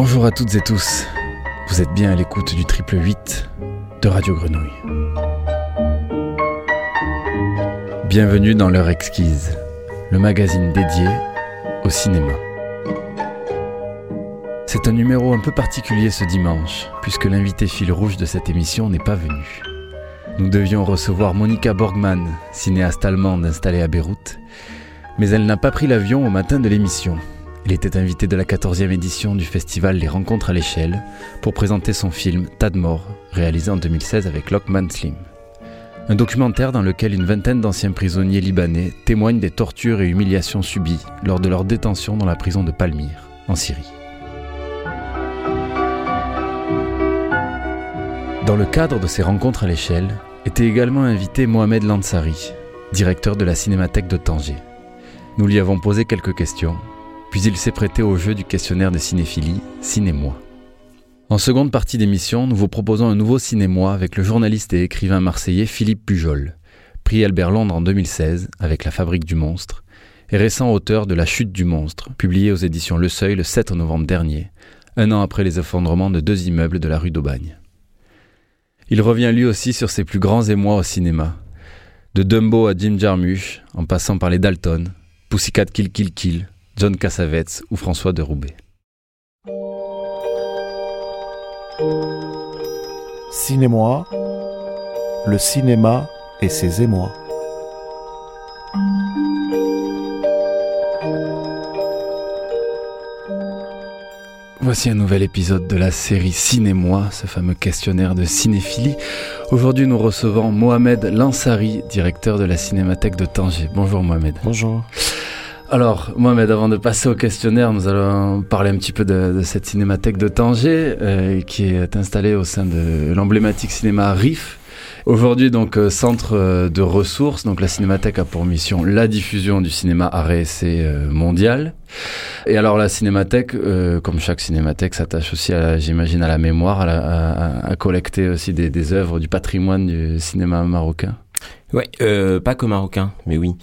Bonjour à toutes et tous. Vous êtes bien à l'écoute du triple 8 de Radio Grenouille. Bienvenue dans l'heure exquise, le magazine dédié au cinéma. C'est un numéro un peu particulier ce dimanche, puisque l'invité fil rouge de cette émission n'est pas venu. Nous devions recevoir Monica Borgman, cinéaste allemande installée à Beyrouth, mais elle n'a pas pris l'avion au matin de l'émission. Il était invité de la 14e édition du festival Les Rencontres à l'échelle pour présenter son film Tadmor, réalisé en 2016 avec Lockman Slim. Un documentaire dans lequel une vingtaine d'anciens prisonniers libanais témoignent des tortures et humiliations subies lors de leur détention dans la prison de Palmyre, en Syrie. Dans le cadre de ces rencontres à l'échelle, était également invité Mohamed Lansari, directeur de la Cinémathèque de Tanger. Nous lui avons posé quelques questions puis il s'est prêté au jeu du questionnaire de cinéphilie Cinémoi. En seconde partie d'émission, nous vous proposons un nouveau Cinémoi avec le journaliste et écrivain marseillais Philippe Pujol, prix Albert Londres en 2016 avec La Fabrique du Monstre, et récent auteur de La Chute du Monstre, publié aux éditions Le Seuil le 7 novembre dernier, un an après les effondrements de deux immeubles de la rue d'Aubagne. Il revient lui aussi sur ses plus grands émois au cinéma, de Dumbo à Jim Jarmusch, en passant par les Dalton, Pussycat Kill Kill Kill, John Cassavetes ou François de Roubaix. Cinémoi, le cinéma et ses émois. Voici un nouvel épisode de la série Cinémoi, ce fameux questionnaire de cinéphilie. Aujourd'hui, nous recevons Mohamed Lansari, directeur de la Cinémathèque de Tanger. Bonjour Mohamed. Bonjour. Alors, Mohamed, avant de passer au questionnaire, nous allons parler un petit peu de, cette cinémathèque de Tanger, euh, qui est installée au sein de l'emblématique cinéma RIF. Aujourd'hui, donc, euh, centre euh, de ressources. Donc, la cinémathèque a pour mission la diffusion du cinéma art et mondial. Et alors, la cinémathèque, comme chaque cinémathèque, s'attache aussi, j'imagine, à la mémoire, à, collecter aussi des, des œuvres du patrimoine du cinéma marocain. Oui, pas que marocain, mais oui.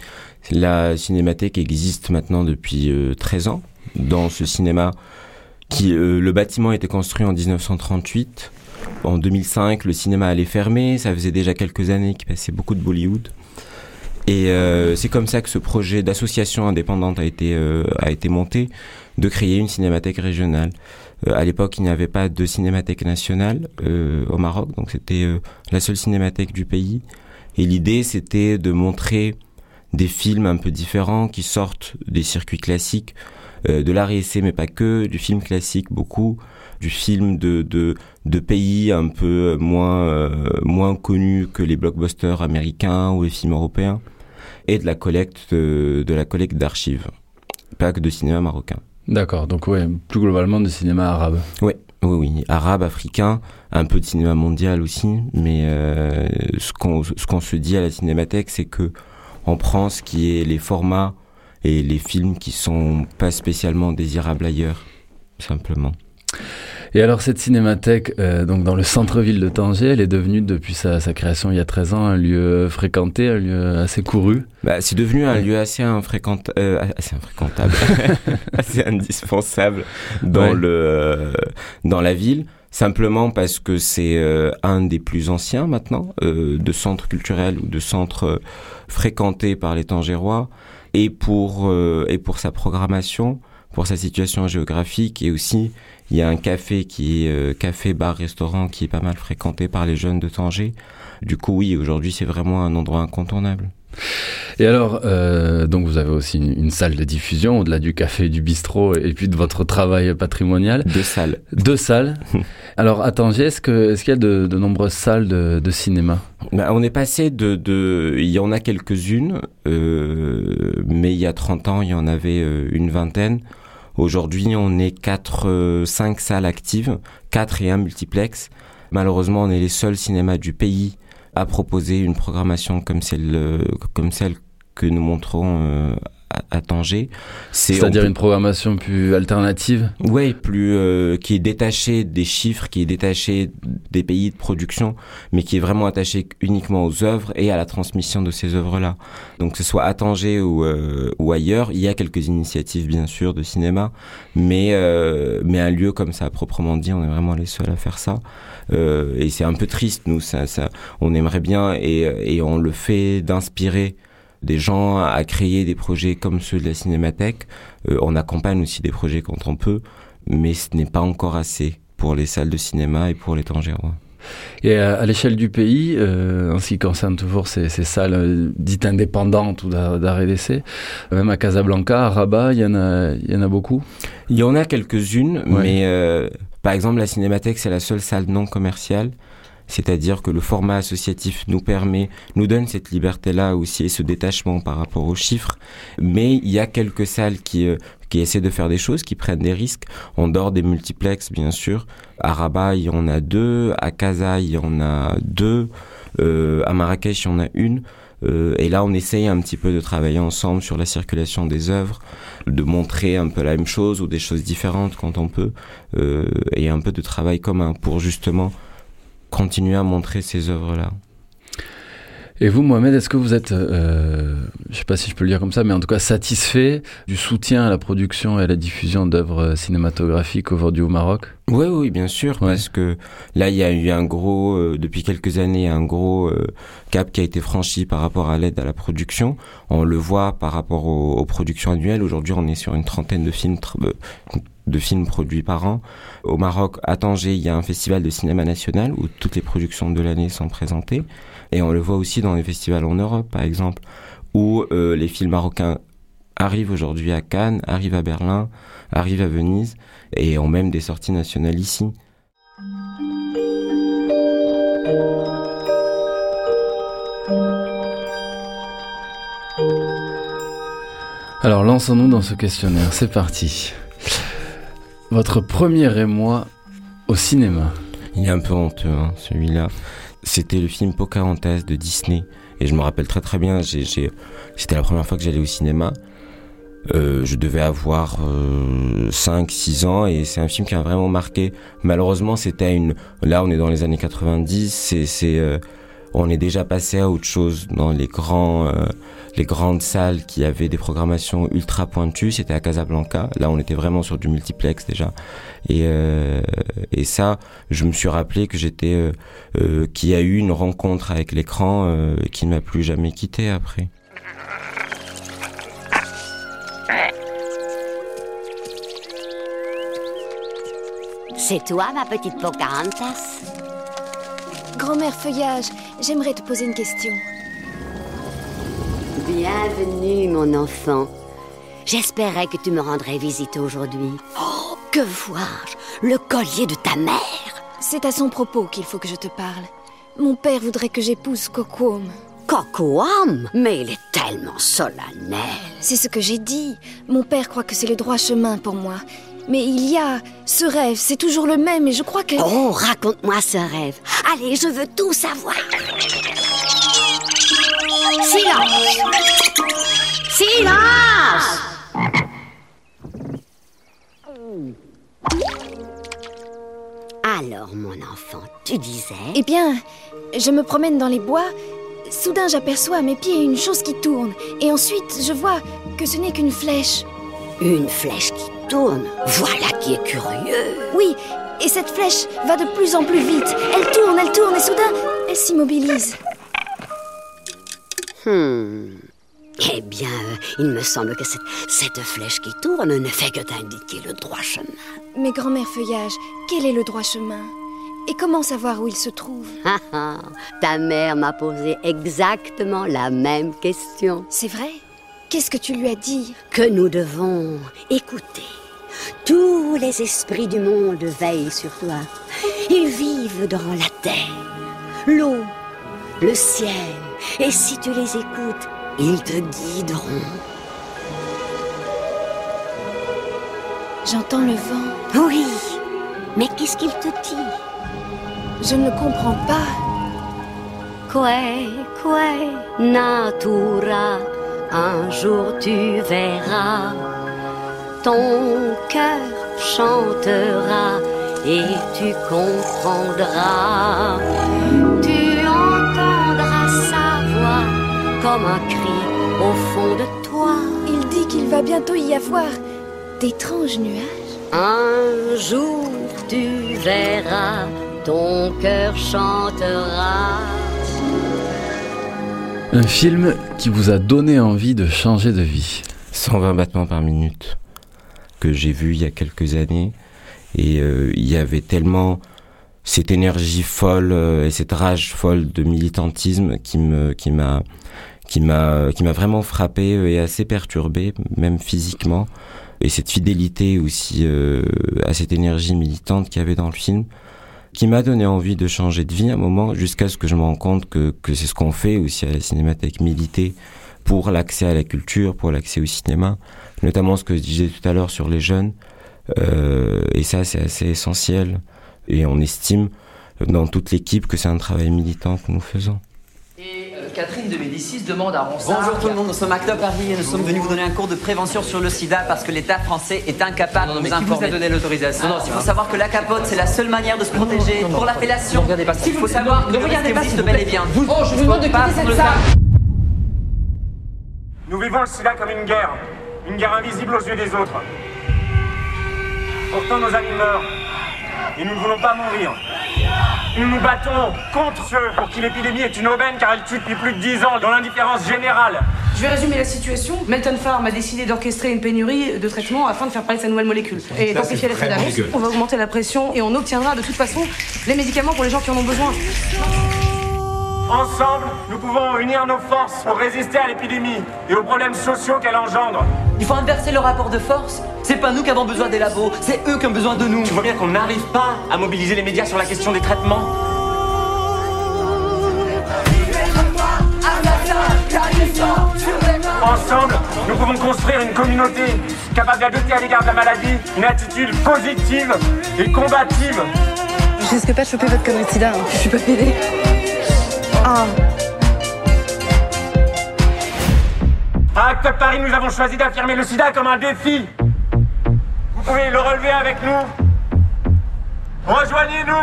La cinémathèque existe maintenant depuis 13 euh, ans dans ce cinéma qui euh, le bâtiment été construit en 1938. En 2005, le cinéma allait fermer. Ça faisait déjà quelques années qu'il passait beaucoup de Bollywood. Et euh, c'est comme ça que ce projet d'association indépendante a été a été monté, de créer une cinémathèque régionale. à l'époque, il n'y avait pas de cinémathèque nationale au Maroc, donc c'était la seule cinémathèque du pays. Et l'idée, c'était de montrer des films un peu différents qui sortent des circuits classiques, euh, de l'art et essai, mais pas que, du film classique beaucoup, du film de, de, de pays un peu moins, euh, moins connus que les blockbusters américains ou les films européens, et de la collecte de, de la collecte d'archives, pas que de cinéma marocain. D'accord, donc ouais, plus globalement de cinéma arabe. Oui, oui, oui, arabe, africain, un peu de cinéma mondial aussi, mais euh, ce qu'on ce qu'on se dit à la cinémathèque, c'est que on prend ce qui est les formats et les films qui sont pas spécialement désirables ailleurs, simplement. Et alors cette cinémathèque, euh, donc dans le centre-ville de Tanger, elle est devenue depuis sa, création il y a 13 ans un lieu fréquenté, un lieu assez couru? Bah, c'est devenu un lieu assez, infréquenta euh, assez infréquentable, assez indispensable dans le euh, dans la ville simplement parce que c'est euh, un des plus anciens maintenant euh, de centres culturels ou de centres euh, fréquentés par les Tangérois et pour et pour sa programmation, pour sa situation géographique et aussi il y a un café qui est café bar restaurant qui est pas mal fréquenté par les jeunes de Tanger. Du coup oui, aujourd'hui c'est vraiment un endroit incontournable. Et alors, euh, donc vous avez aussi une, salle de diffusion au-delà du café, du bistrot et puis de votre travail patrimonial. Deux salles. Deux salles. alors à est-ce que est-ce qu'il y a de, de, nombreuses salles de, de cinéma? Bah, On est passé de, de, il y en a quelques-unes, euh, mais il y a 30 ans, il y en avait euh, une vingtaine. Aujourd'hui, on est quatre, euh, cinq salles actives, quatre et un multiplex. Malheureusement, on est les seuls cinémas du pays à proposer une programmation comme celle, comme celle que nous montrons euh, à Tanger. C'est-à-dire une programmation plus alternative Oui, plus euh, qui est détachée des chiffres, qui est détachée des pays de production, mais qui est vraiment attachée uniquement aux œuvres et à la transmission de ces œuvres-là. Donc que ce soit à Tanger ou, euh, ou ailleurs, il y a quelques initiatives bien sûr de cinéma, mais euh, mais un lieu comme ça proprement dit, on est vraiment les seuls à faire ça. Et c'est un peu triste, nous, ça, on aimerait bien et, on le fait d'inspirer des gens à créer des projets comme ceux de la Cinémathèque. Euh, on accompagne aussi des projets quand on peut, mais ce n'est pas encore assez pour les salles de cinéma et pour les Tangérois. Et à, l'échelle du pays, euh, en ce qui concerne toujours ces, salles euh, dites indépendantes ou d'arrêt d'essai, même à Casablanca, à Rabat, il y en a beaucoup? Il y en a quelques-unes, mais par exemple, la Cinémathèque, c'est la seule salle non commerciale c'est-à-dire que le format associatif nous permet, nous donne cette liberté-là aussi et ce détachement par rapport aux chiffres. Mais il y a quelques salles qui, euh, qui essaient de faire des choses, qui prennent des risques. On dort des multiplex, bien sûr. À Rabat, il y en a deux. À Casa, il y en a deux. Euh, à Marrakech, il y en a une. Euh, et là, on essaye un petit peu de travailler ensemble sur la circulation des œuvres, de montrer un peu la même chose ou des choses différentes quand on peut, euh, et un peu de travail commun pour justement continuer à montrer ces œuvres-là. Et vous, Mohamed, est-ce que vous êtes, euh, je ne sais pas si je peux le dire comme ça, mais en tout cas satisfait du soutien à la production et à la diffusion d'œuvres cinématographiques aujourd'hui au Maroc? Oui, oui, bien sûr, parce que là, il y a eu un gros, euh, depuis quelques années, un gros euh, cap qui a été franchi par rapport à l'aide à la production. On le voit par rapport aux, productions annuelles. Aujourd'hui, on est sur une trentaine de films de films produits par an. Au Maroc, à Tanger, il y a un festival de cinéma national où toutes les productions de l'année sont présentées. Et on le voit aussi dans les festivals en Europe, par exemple, où euh, les films marocains arrivent aujourd'hui à Cannes, arrivent à Berlin, arrivent à Venise, et ont même des sorties nationales ici. Alors lançons-nous dans ce questionnaire, c'est parti. Votre premier émoi au cinéma Il est un peu honteux, hein, celui-là. C'était le film Pocahontas de Disney. Et je me rappelle très très bien, c'était la première fois que j'allais au cinéma. Euh, je devais avoir euh, 5-6 ans et c'est un film qui a vraiment marqué. Malheureusement, c'était une... Là, on est dans les années 90, c'est... on est déjà passé à autre chose dans. Euh, les grandes salles qui avaient des programmations ultra pointues, c'était à Casablanca. Là, on était vraiment sur du multiplex déjà. Et, euh, ça, je me suis rappelé que j'étais, euh, qu'il y a eu une rencontre avec l'écran qui ne m'a plus jamais quitté après. C'est toi, ma petite Pocahontas? Grand-mère Feuillage, j'aimerais te poser une question. Bienvenue, mon enfant. J'espérais que tu me rendrais visite aujourd'hui. Oh, que vois-je? Le collier de ta mère C'est à son propos qu'il faut que je te parle. Mon père voudrait que j'épouse Cocoam. Cocoam Mais il est tellement solennel. C'est ce que j'ai dit. Mon père croit que c'est le droit chemin pour moi. Mais il y a ce rêve, c'est toujours le même et je crois que... Oh, raconte-moi ce rêve. Allez, je veux tout savoir. Silence Silence Alors, mon enfant, tu disais Eh bien, je me promène dans les bois. Soudain, j'aperçois à mes pieds une chose qui tourne. Et ensuite, je vois que ce n'est qu'une flèche. Une flèche qui tourne Voilà qui est curieux. Oui, et cette flèche va de plus en plus vite. Elle tourne, elle tourne, et soudain, elle s'immobilise. Hmm. Eh bien, euh, il me semble que cette, cette flèche qui tourne ne fait que t'indiquer le droit chemin. Mais grand-mère Feuillage, quel est le droit chemin? Et comment savoir où il se trouve? Ah, ah, Ta mère m'a posé exactement la même question. C'est vrai? Qu'est-ce que tu lui as dit Que nous devons écouter. Tous les esprits du monde veillent sur toi. Ils vivent dans la terre, l'eau, le ciel, et si tu les écoutes, ils te guideront. J'entends le vent. Oui, mais qu'est-ce qu'il te dit? Je ne comprends pas. Que, que, natura Un jour tu verras, ton cœur chantera et tu comprendras. Tu entendras sa voix comme un cri au fond de toi. Il dit qu'il va bientôt y avoir d'étranges nuages. Un jour tu verras, ton cœur chantera. Un film qui vous a donné envie de changer de vie. 120 battements par minute que j'ai vu il y a quelques années et euh, il y avait tellement cette énergie folle euh, et cette rage folle de militantisme qui me qui m'a qui m'a qui m'a vraiment frappé et assez perturbé même physiquement et cette fidélité aussi euh, à cette énergie militante qu'il y avait dans le film qui m'a donné envie de changer de vie à un moment jusqu'à ce que je me rende compte que, que c'est ce qu'on fait aussi à la cinémathèque militer pour l'accès à la culture, pour l'accès au cinéma, notamment ce que je disais tout à l'heure sur les jeunes. Euh, et ça, c'est assez essentiel. Et on estime dans toute l'équipe que c'est un travail militant que nous faisons. Catherine de Médicis demande à Ronsard... Bonjour tout le monde, nous sommes Acte Paris et nous sommes venus vous donner un cours de prévention sur le sida parce que l'État français est incapable Non, non, de nous qui vous a informer. donné l'autorisation Non, non, Il faut savoir que la capote, c'est la seule manière de se protéger non, non, pour l'appellation. ne regardez pas ça. Il faut savoir que Ne le regardez risque pas, existe bel et bien. Vous- Oh, je vous demande de quitter cette salle. Nous vivons le sida comme une guerre, une guerre invisible aux yeux des autres. Pourtant nos amis meurent, et nous ne voulons pas mourir. Nous nous battons contre ceux pour qui l'épidémie est une aubaine car elle tue depuis plus de 10 ans dans l'indifférence générale. Je vais résumer la situation. Melton Farm a décidé d'orchestrer une pénurie de traitements afin de faire parler de sa nouvelle molécule. Et d'amplifier l'effet d'annonce. On va augmenter la pression et on obtiendra de toute façon les médicaments pour les gens qui en ont besoin. Ensemble, nous pouvons unir nos forces pour résister à l'épidémie et aux problèmes sociaux qu'elle engendre. Il faut inverser le rapport de force. C'est pas nous qui avons besoin des labos, c'est eux qui ont besoin de nous. Tu vois bien qu'on n'arrive pas à mobiliser les médias sur la question des traitements. Ensemble, nous pouvons construire une communauté capable d'adopter à l'égard de la maladie une attitude positive et combative. Je risque pas de choper votre connerie de sida, hein. je suis pas pédée. Ah, À Acte Paris, nous avons choisi d'affirmer le sida comme un défi. Vous pouvez le relever avec nous. Rejoignez-nous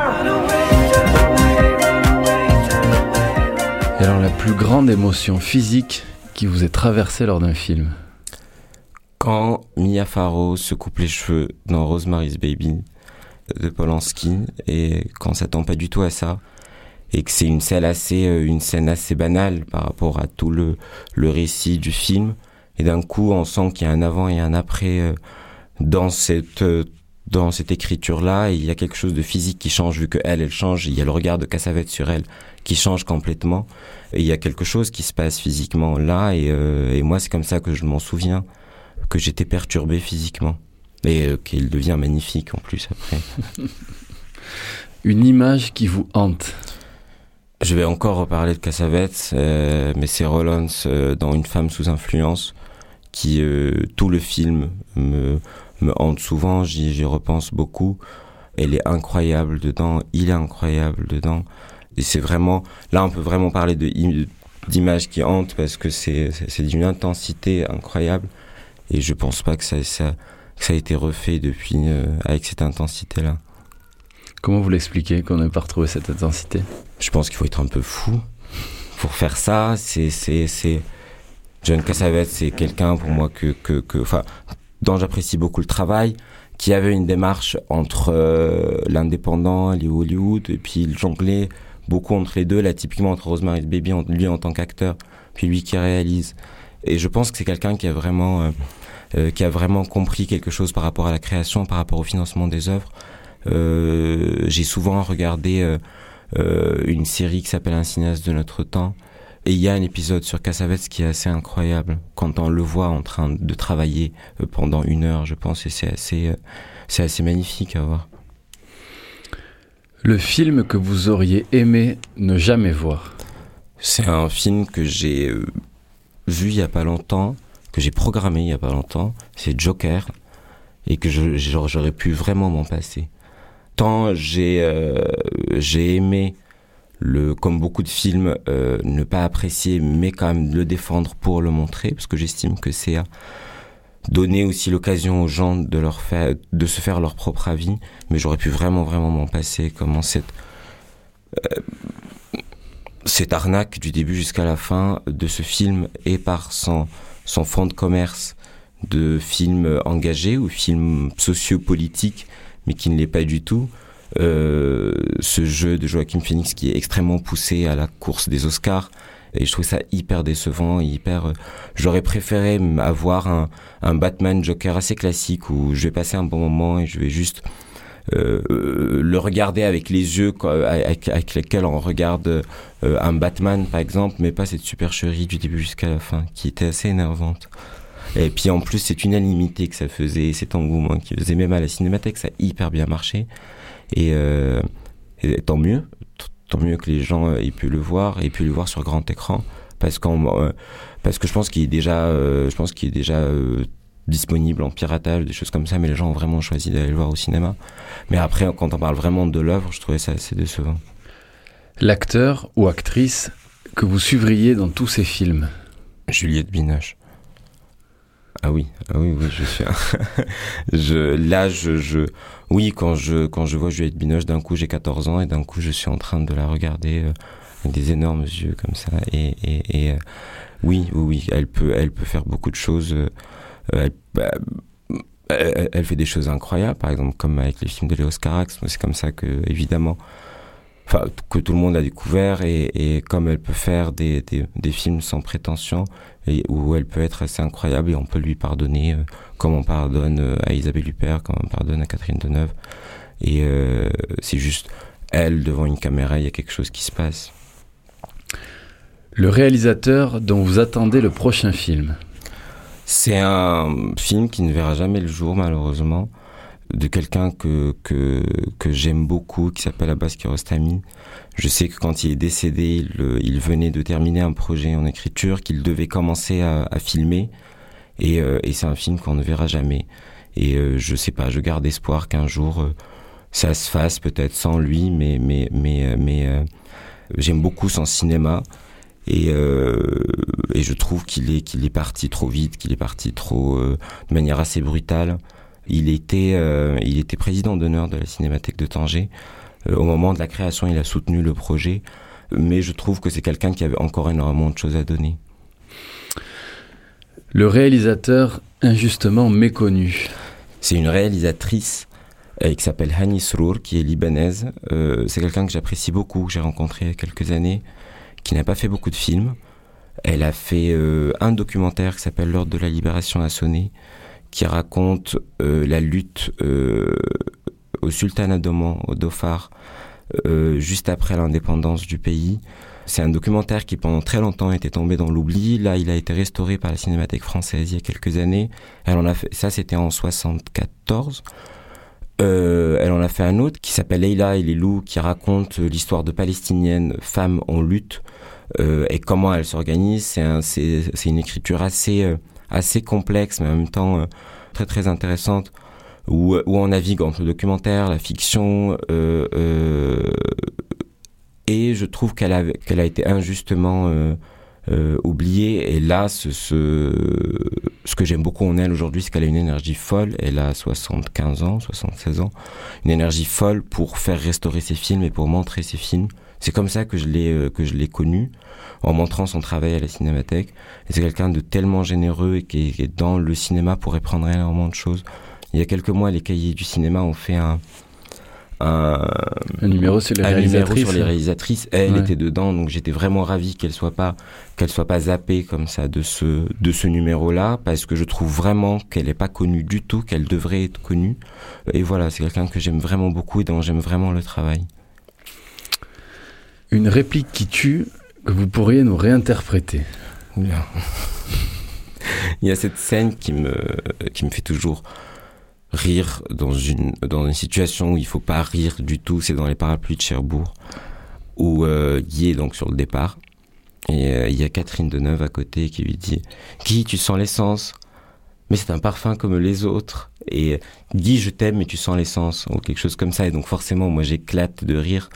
Et alors la plus grande émotion physique qui vous est traversée lors d'un film? Quand Mia Farrow se coupe les cheveux dans Rosemary's Baby de Polanski et quand ça tend pas du tout à ça et que c'est une scène assez euh, une scène assez banale par rapport à tout le le récit du film. Et d'un coup on sent qu'il y a un avant et un après euh, dans cette euh, dans cette écriture là il y a quelque chose de physique qui change vu que elle elle change. Il y a le regard de Cassavetes sur elle qui change complètement. Et il y a quelque chose qui se passe physiquement là. Et, euh, et moi c'est comme ça que je m'en souviens que j'étais perturbé physiquement. Et euh, qu'il devient magnifique en plus après. Une image qui vous hante Je vais encore reparler de Cassavetes, euh, mais c'est Rollins euh, dans Une femme sous influence qui euh, tout le film me me hante souvent. J'y repense beaucoup. Elle est incroyable dedans. Il est incroyable dedans. Et c'est vraiment là on peut vraiment parler d'images qui hantent parce que c'est d'une intensité incroyable. Et je pense pas que ça ça que ça a été refait depuis euh, avec cette intensité là. Comment vous l'expliquez qu'on n'ait pas retrouvé cette intensité? Je pense qu'il faut être un peu fou pour faire ça. C'est, c'est, c'est. John Cassavetes, c'est quelqu'un pour moi que, que, que, enfin, dont j'apprécie beaucoup le travail, qui avait une démarche entre euh, l'indépendant, les Hollywood, et puis il jonglait beaucoup entre les deux, là, typiquement entre Rosemary's Baby, lui en tant qu'acteur, puis lui qui réalise. Et je pense que c'est quelqu'un qui a vraiment, euh, euh, qui a vraiment compris quelque chose par rapport à la création, par rapport au financement des œuvres. Euh, j'ai souvent regardé euh, euh, une série qui s'appelle Un cinéaste de notre temps. Et il y a un épisode sur Cassavetes qui est assez incroyable quand on le voit en train de travailler pendant une heure, je pense, et c'est assez, c'est assez magnifique à voir. Le film que vous auriez aimé ne jamais voir C'est un film que j'ai vu il y a pas longtemps, que j'ai programmé il y a pas longtemps. C'est Joker et que j'aurais pu vraiment m'en passer. Tant j'ai euh, j'ai aimé le, comme beaucoup de films, euh, ne pas apprécier, mais quand même le défendre pour le montrer, parce que j'estime que c'est à donner aussi l'occasion aux gens de leur faire, de se faire leur propre avis. Mais j'aurais pu vraiment, vraiment m'en passer, comment cette, euh, cette arnaque du début jusqu'à la fin de ce film et par son, son fond de commerce de films engagés ou films sociopolitiques, mais qui ne l'est pas du tout. Euh, ce jeu de Joaquin Phoenix qui est extrêmement poussé à la course des Oscars. Et je trouve ça hyper décevant, hyper. Euh, j'aurais préféré avoir un, Batman Joker assez classique où je vais passer un bon moment et je vais juste euh, le regarder avec les yeux avec, lesquels on regarde un Batman par exemple, mais pas cette supercherie du début jusqu'à la fin qui était assez énervante. Et puis en plus, c'est une illimité que ça faisait, cet engouement qui faisait même à la cinémathèque, ça a hyper bien marché. Et, euh, et tant mieux, tant mieux que les gens aient pu le voir, aient pu le voir sur grand écran, parce qu'on, euh, parce que je pense qu'il est déjà, euh, je pense qu'il est déjà euh, disponible en piratage, des choses comme ça, mais les gens ont vraiment choisi d'aller le voir au cinéma. Mais après, quand on parle vraiment de l'œuvre, je trouvais ça assez décevant. L'acteur ou actrice que vous suivriez dans tous ces films? Juliette Binoche. Ah oui, ah oui, oui, je suis. je, là, je, je, oui, quand je, quand je vois Juliette Binoche, d'un coup, j'ai 14 ans et d'un coup, je suis en train de la regarder euh, avec des énormes yeux comme ça. Et, et, et euh, oui, oui, oui, elle peut, elle peut faire beaucoup de choses. Euh, elle, bah, elle, elle, fait des choses incroyables, par exemple, comme avec les films de Léos Carax. C'est comme ça que, évidemment, enfin, que tout le monde a découvert et, et comme elle peut faire des, des, des films sans prétention et où elle peut être assez incroyable et on peut lui pardonner euh, comme on pardonne euh, à Isabelle Huppert, comme on pardonne à Catherine Deneuve. Et euh, c'est juste elle devant une caméra, il y a quelque chose qui se passe. Le réalisateur dont vous attendez le prochain film? C'est un film qui ne verra jamais le jour malheureusement de quelqu'un que, que, que j'aime beaucoup, qui s'appelle Abbas Kiarostami. Je sais que quand il est décédé, il, il, venait de terminer un projet en écriture, qu'il devait commencer à, filmer. Et, euh, et c'est un film qu'on ne verra jamais. Et euh, je sais pas, je garde espoir qu'un jour euh, ça se fasse, peut-être sans lui, mais, mais, mais, mais euh, j'aime beaucoup son cinéma. Et, et je trouve qu'il est, qu'il est parti trop vite, qu'il est parti trop de manière assez brutale. Il était, euh, il était président d'honneur de la Cinémathèque de Tanger. Euh, au moment de la création, il a soutenu le projet, mais je trouve que c'est quelqu'un qui avait encore énormément de choses à donner. Le réalisateur injustement méconnu. C'est une réalisatrice euh, qui s'appelle Hani Srour, qui est libanaise. C'est quelqu'un que j'apprécie beaucoup, que j'ai rencontré il y a quelques années, qui n'a pas fait beaucoup de films. Elle a fait un documentaire qui s'appelle L'ordre de la libération a sonné, qui raconte euh, la lutte euh, au sultanat d'Oman, au Dhofar, euh, juste après l'indépendance du pays. C'est un documentaire qui pendant très longtemps était tombé dans l'oubli. Là, il a été restauré par la Cinémathèque française il y a quelques années. Elle en a fait, ça, c'était en 74. Euh, elle en a fait un autre qui s'appelle Leila et les loups, qui raconte l'histoire de palestiniennes femmes en lutte et comment elles s'organisent. C'est un, une écriture assez assez complexe, mais en même temps euh, très très intéressante, où, où on navigue entre le documentaire, la fiction, euh, euh, et je trouve qu'elle a, qu'elle a été injustement euh, oubliée. Et là, ce, ce, ce que j'aime beaucoup en elle aujourd'hui, c'est qu'elle a une énergie folle. Elle a 75 ans, 76 ans, une énergie folle pour faire restaurer ses films et pour montrer ses films. C'est comme ça que je l'ai euh, que je l'ai connu en montrant son travail à la cinémathèque. Et c'est quelqu'un de tellement généreux et qui est dans le cinéma pourrait prendre énormément de choses. Il y a quelques mois, les cahiers du cinéma ont fait un un, un numéro sur les un réalisatrices. numéro sur les réalisatrices. Elle ouais. était dedans, donc j'étais vraiment ravi qu'elle soit pas qu'elle soit pas zappée comme ça de ce de ce numéro-là, parce que je trouve vraiment qu'elle est pas connue du tout, qu'elle devrait être connue. Et voilà, c'est quelqu'un que j'aime vraiment beaucoup et dont j'aime vraiment le travail. Une réplique qui tue que vous pourriez nous réinterpréter. Il y a cette scène qui me qui me fait toujours rire dans une dans une situation où il faut pas rire du tout, c'est dans les parapluies de Cherbourg où euh, Guy est donc sur le départ. Et euh, il y a Catherine Deneuve à côté qui lui dit Guy tu sens l'essence. Mais c'est un parfum comme les autres. Et Guy je t'aime mais tu sens l'essence ou quelque chose comme ça. Et donc forcément moi j'éclate de rire.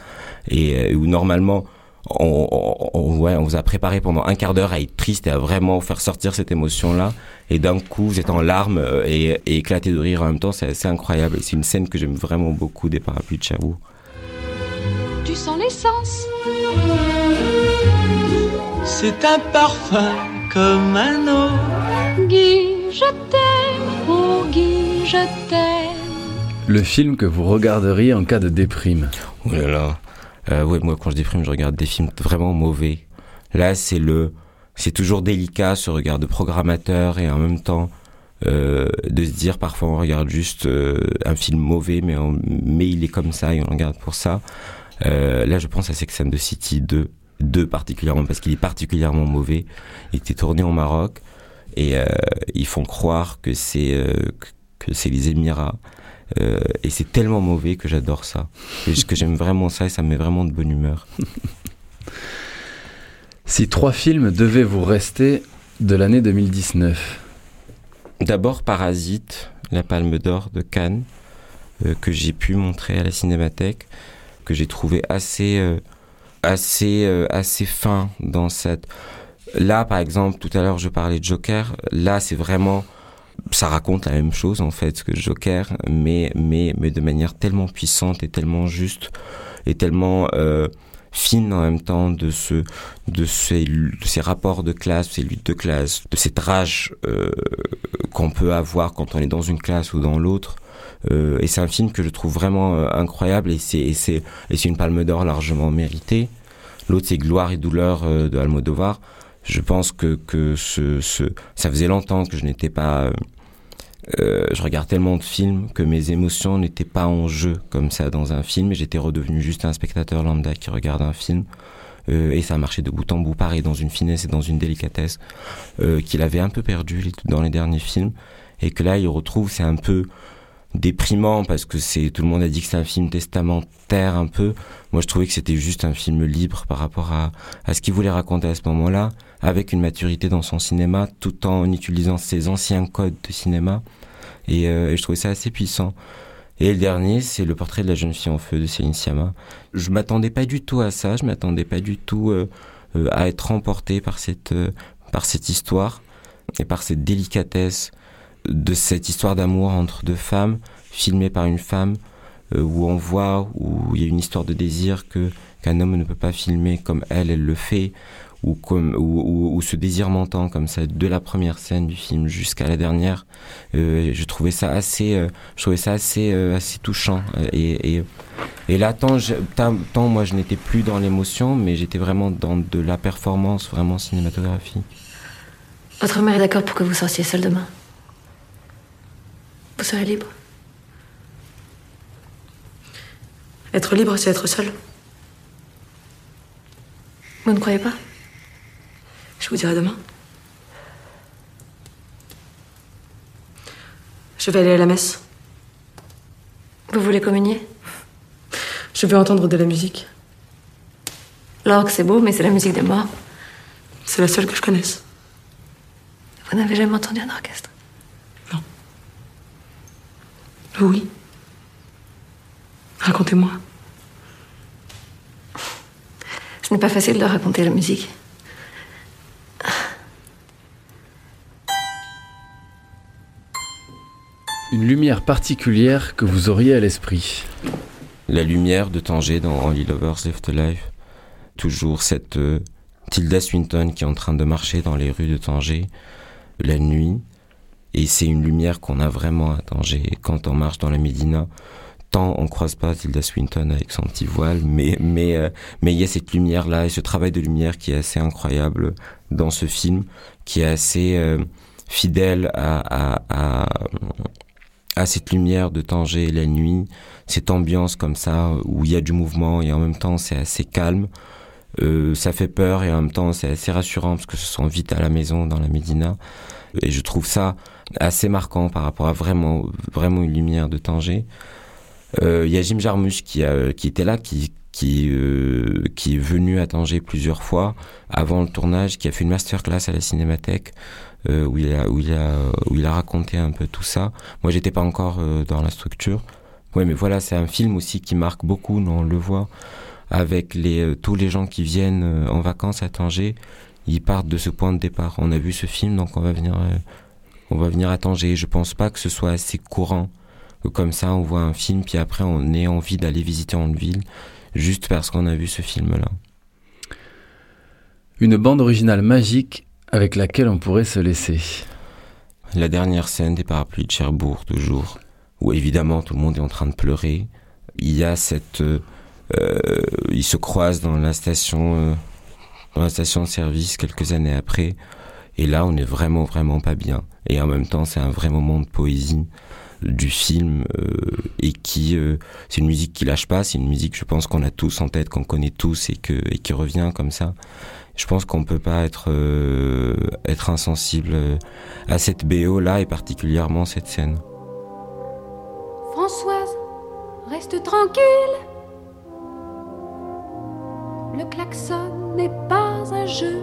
Et euh, où normalement on, on, ouais, on vous a préparé pendant un quart d'heure à être triste et à vraiment faire sortir cette émotion-là. Et d'un coup, vous êtes en larmes euh, et, et éclaté de rire en même temps. C'est assez incroyable. C'est une scène que j'aime vraiment beaucoup des parapluies de Cherbourg. Tu sens l'essence. C'est un parfum comme un eau. Guy, je t'aime, oh Guy, je t'aime. Le film que vous regarderiez en cas de déprime. Oh là là. Euh, ouais, moi quand je déprime, je regarde des films vraiment mauvais. Là, c'est le, c'est toujours délicat ce regard de programmateur et en même temps euh, de se dire parfois on regarde juste euh, un film mauvais, mais on, mais il est comme ça et on regarde pour ça. Euh, là, je pense à Sex and the City 2, 2 particulièrement parce qu'il est particulièrement mauvais. Il était tourné au Maroc et euh, ils font croire que c'est que c'est les Émirats. Euh, et c'est tellement mauvais que j'adore ça. C'est juste que j'aime vraiment ça et ça me met vraiment de bonne humeur. Si trois films devaient vous rester de l'année 2019 D'abord Parasite, la Palme d'Or de Cannes, euh, que j'ai pu montrer à la Cinémathèque, que j'ai trouvé assez, euh, assez, assez fin dans cette. Là, par exemple, tout à l'heure, je parlais de Joker. Là, c'est vraiment ça raconte la même chose en fait que Joker, mais mais mais de manière tellement puissante et tellement juste et tellement euh, fine en même temps de ce de ces de ces rapports de classe, ces luttes de classe, de cette rage euh, qu'on peut avoir quand on est dans une classe ou dans l'autre. Euh, et c'est un film que je trouve vraiment euh, incroyable et c'est et c'est une Palme d'Or largement méritée. L'autre c'est Gloire et douleur euh, de Almodovar je pense que que ce, ce ça faisait longtemps que je n'étais pas euh, je regarde tellement de films que mes émotions n'étaient pas en jeu comme ça dans un film et j'étais redevenu juste un spectateur lambda qui regarde un film euh, et ça a marché de bout en bout pareil dans une finesse et dans une délicatesse euh, qu'il avait un peu perdu dans les derniers films et que là il retrouve c'est un peu déprimant parce que c'est tout le monde a dit que c'est un film testamentaire un peu. Moi, je trouvais que c'était juste un film libre par rapport à, à ce qu'il voulait raconter à ce moment-là, avec une maturité dans son cinéma, tout en utilisant ses anciens codes de cinéma. Et, euh, et je trouvais ça assez puissant. Et le dernier, c'est le portrait de la jeune fille en feu de Céline Sciamma. Je m'attendais pas du tout à ça. Je m'attendais pas du tout euh, euh, à être emporté par cette euh, par cette histoire et par cette délicatesse de cette histoire d'amour entre deux femmes, filmée par une femme, euh, où on voit, où il y a une histoire de désir que qu'un homme ne peut pas filmer comme elle, elle le fait, ou comme ou, ou, ce désir m'entend comme ça de la première scène du film jusqu'à la dernière. Euh, je trouvais ça assez, euh, je trouvais ça assez euh, assez touchant. Et, et, et là, tant, je, tant, moi je n'étais plus dans l'émotion, mais j'étais vraiment dans de la performance, vraiment cinématographie. Votre mère est d'accord pour que vous sortiez seul demain Vous serez libre Être libre, c'est être seul. Vous ne croyez pas? Je vous dirai demain. Je vais aller à la messe. Vous voulez communier? Je veux entendre de la musique. L'orgue, c'est beau, mais c'est la musique des morts. C'est la seule que je connaisse. Vous n'avez jamais entendu un orchestre? Oui. Racontez-moi. Ce n'est pas facile de raconter la musique. Une lumière particulière que vous auriez à l'esprit. La lumière de Tanger dans Only Lovers Left Alive. Toujours cette euh, Tilda Swinton qui est en train de marcher dans les rues de Tanger la nuit. Et c'est une lumière qu'on a vraiment à Tanger. Quand on marche dans la Médina, tant on croise pas Tilda Swinton avec son petit voile, mais mais euh, mais il y a cette lumière là et ce travail de lumière qui est assez incroyable dans ce film, qui est assez euh, fidèle à, à à cette lumière de Tanger la nuit, cette ambiance comme ça où il y a du mouvement et en même temps c'est assez calme. Euh, ça fait peur et en même temps c'est assez rassurant parce que ce sont vite à la maison dans la Médina et je trouve ça assez marquant par rapport à vraiment vraiment une lumière de Tanger. Euh, Il y a Jim Jarmusch qui a, qui était là qui qui euh, qui est venu à Tanger plusieurs fois avant le tournage, qui a fait une masterclass à la Cinémathèque où il a où il a où il a raconté un peu tout ça. Moi, j'étais pas encore euh, dans la structure. Ouais, mais voilà, c'est un film aussi qui marque beaucoup, on le voit avec les, euh, tous les gens qui viennent euh, en vacances à Tanger, ils partent de ce point de départ. On a vu ce film, donc on va venir, euh, on va venir à Tanger. Je pense pas que ce soit assez courant comme ça on voit un film puis après on ait envie d'aller visiter une ville juste parce qu'on a vu ce film-là. Une bande originale magique avec laquelle on pourrait se laisser. La dernière scène des parapluies de Cherbourg, toujours, où évidemment tout le monde est en train de pleurer. Il y a cette, euh, euh, ils se croisent dans la station, euh, dans la station de service quelques années après. Et là, on est vraiment, vraiment pas bien. Et en même temps, c'est un vrai moment de poésie du film euh, et qui c'est une musique qui lâche pas c'est une musique je pense qu'on a tous en tête qu'on connaît tous et que et qui revient comme ça je pense qu'on peut pas être euh, être insensible à cette BO là et particulièrement cette scène Françoise, reste tranquille. Le klaxon n'est pas un jeu.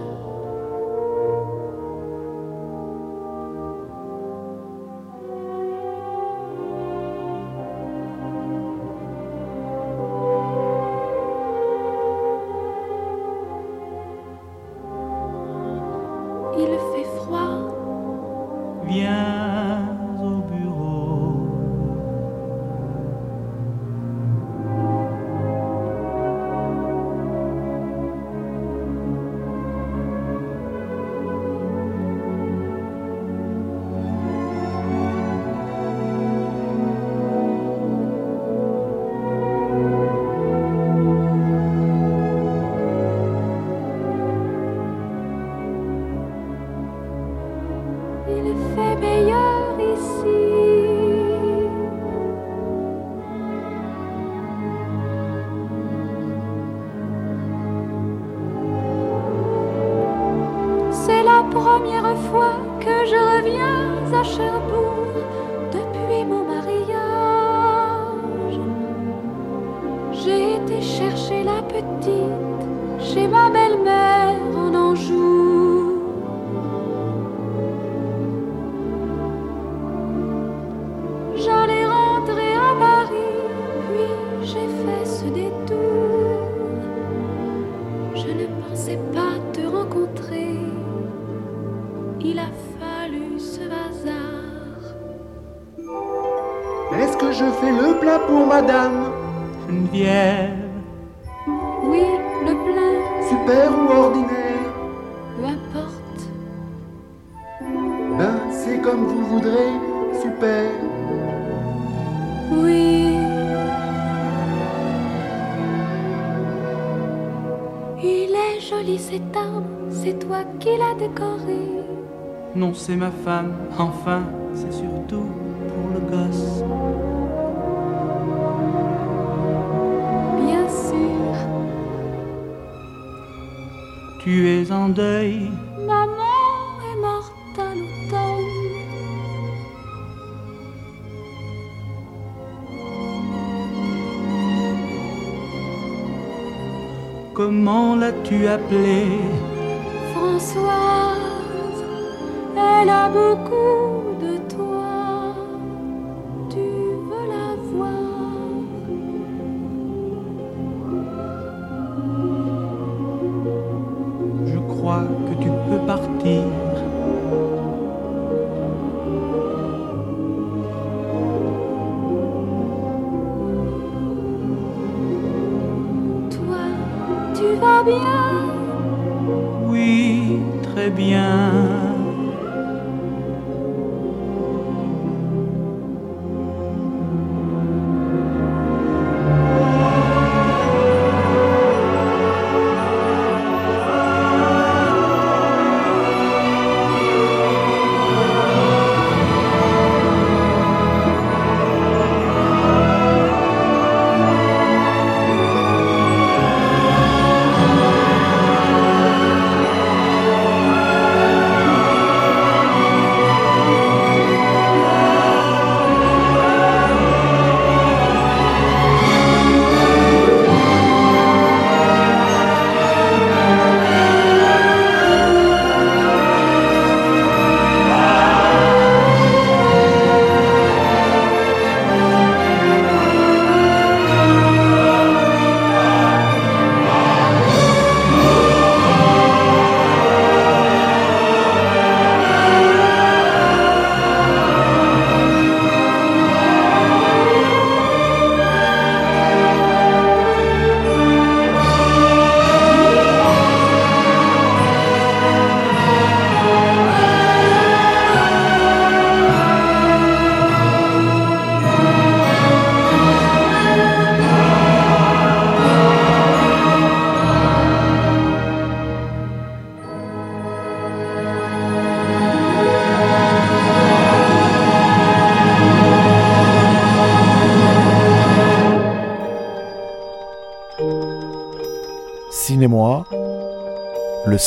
Il est joli cet arbre, c'est toi qui l'as décoré. Non, c'est ma femme. Enfin, c'est surtout pour le gosse. Bien sûr, Tu es en deuil. Comment l'as-tu appelée? Françoise, elle a beaucoup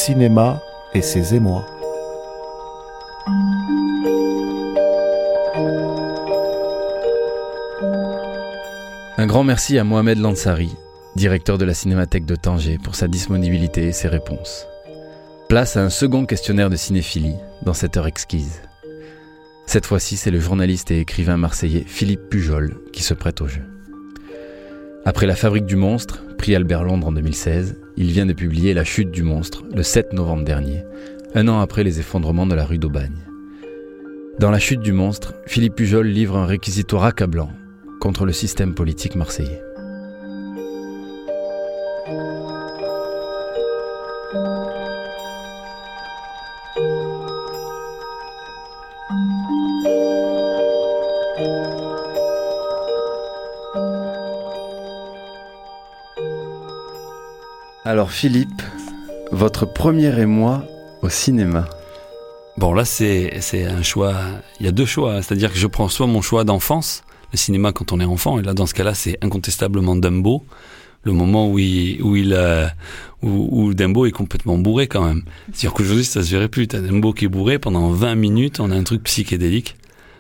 cinéma et ses émois. Un grand merci à Mohamed Lansari, directeur de la Cinémathèque de Tanger, pour sa disponibilité et ses réponses. Place à un second questionnaire de cinéphilie dans cette heure exquise. Cette fois-ci, c'est le journaliste et écrivain marseillais Philippe Pujol qui se prête au jeu. Après La Fabrique du Monstre, Albert Londres en 2016, il vient de publier La Chute du Monstre le 7 novembre dernier, un an après les effondrements de la rue d'Aubagne. Dans La Chute du Monstre, Philippe Pujol livre un réquisitoire accablant contre le système politique marseillais. Alors Philippe, votre premier émoi au cinéma Bon là c'est un choix, il y a deux choix, c'est-à-dire que je prends soit mon choix d'enfance, le cinéma quand on est enfant, et là dans ce cas-là c'est incontestablement Dumbo, le moment où il, où où, Dumbo est complètement bourré quand même. C'est-à-dire qu'aujourd'hui ça se verrait plus, t'as Dumbo qui est bourré pendant 20 minutes, on a un truc psychédélique.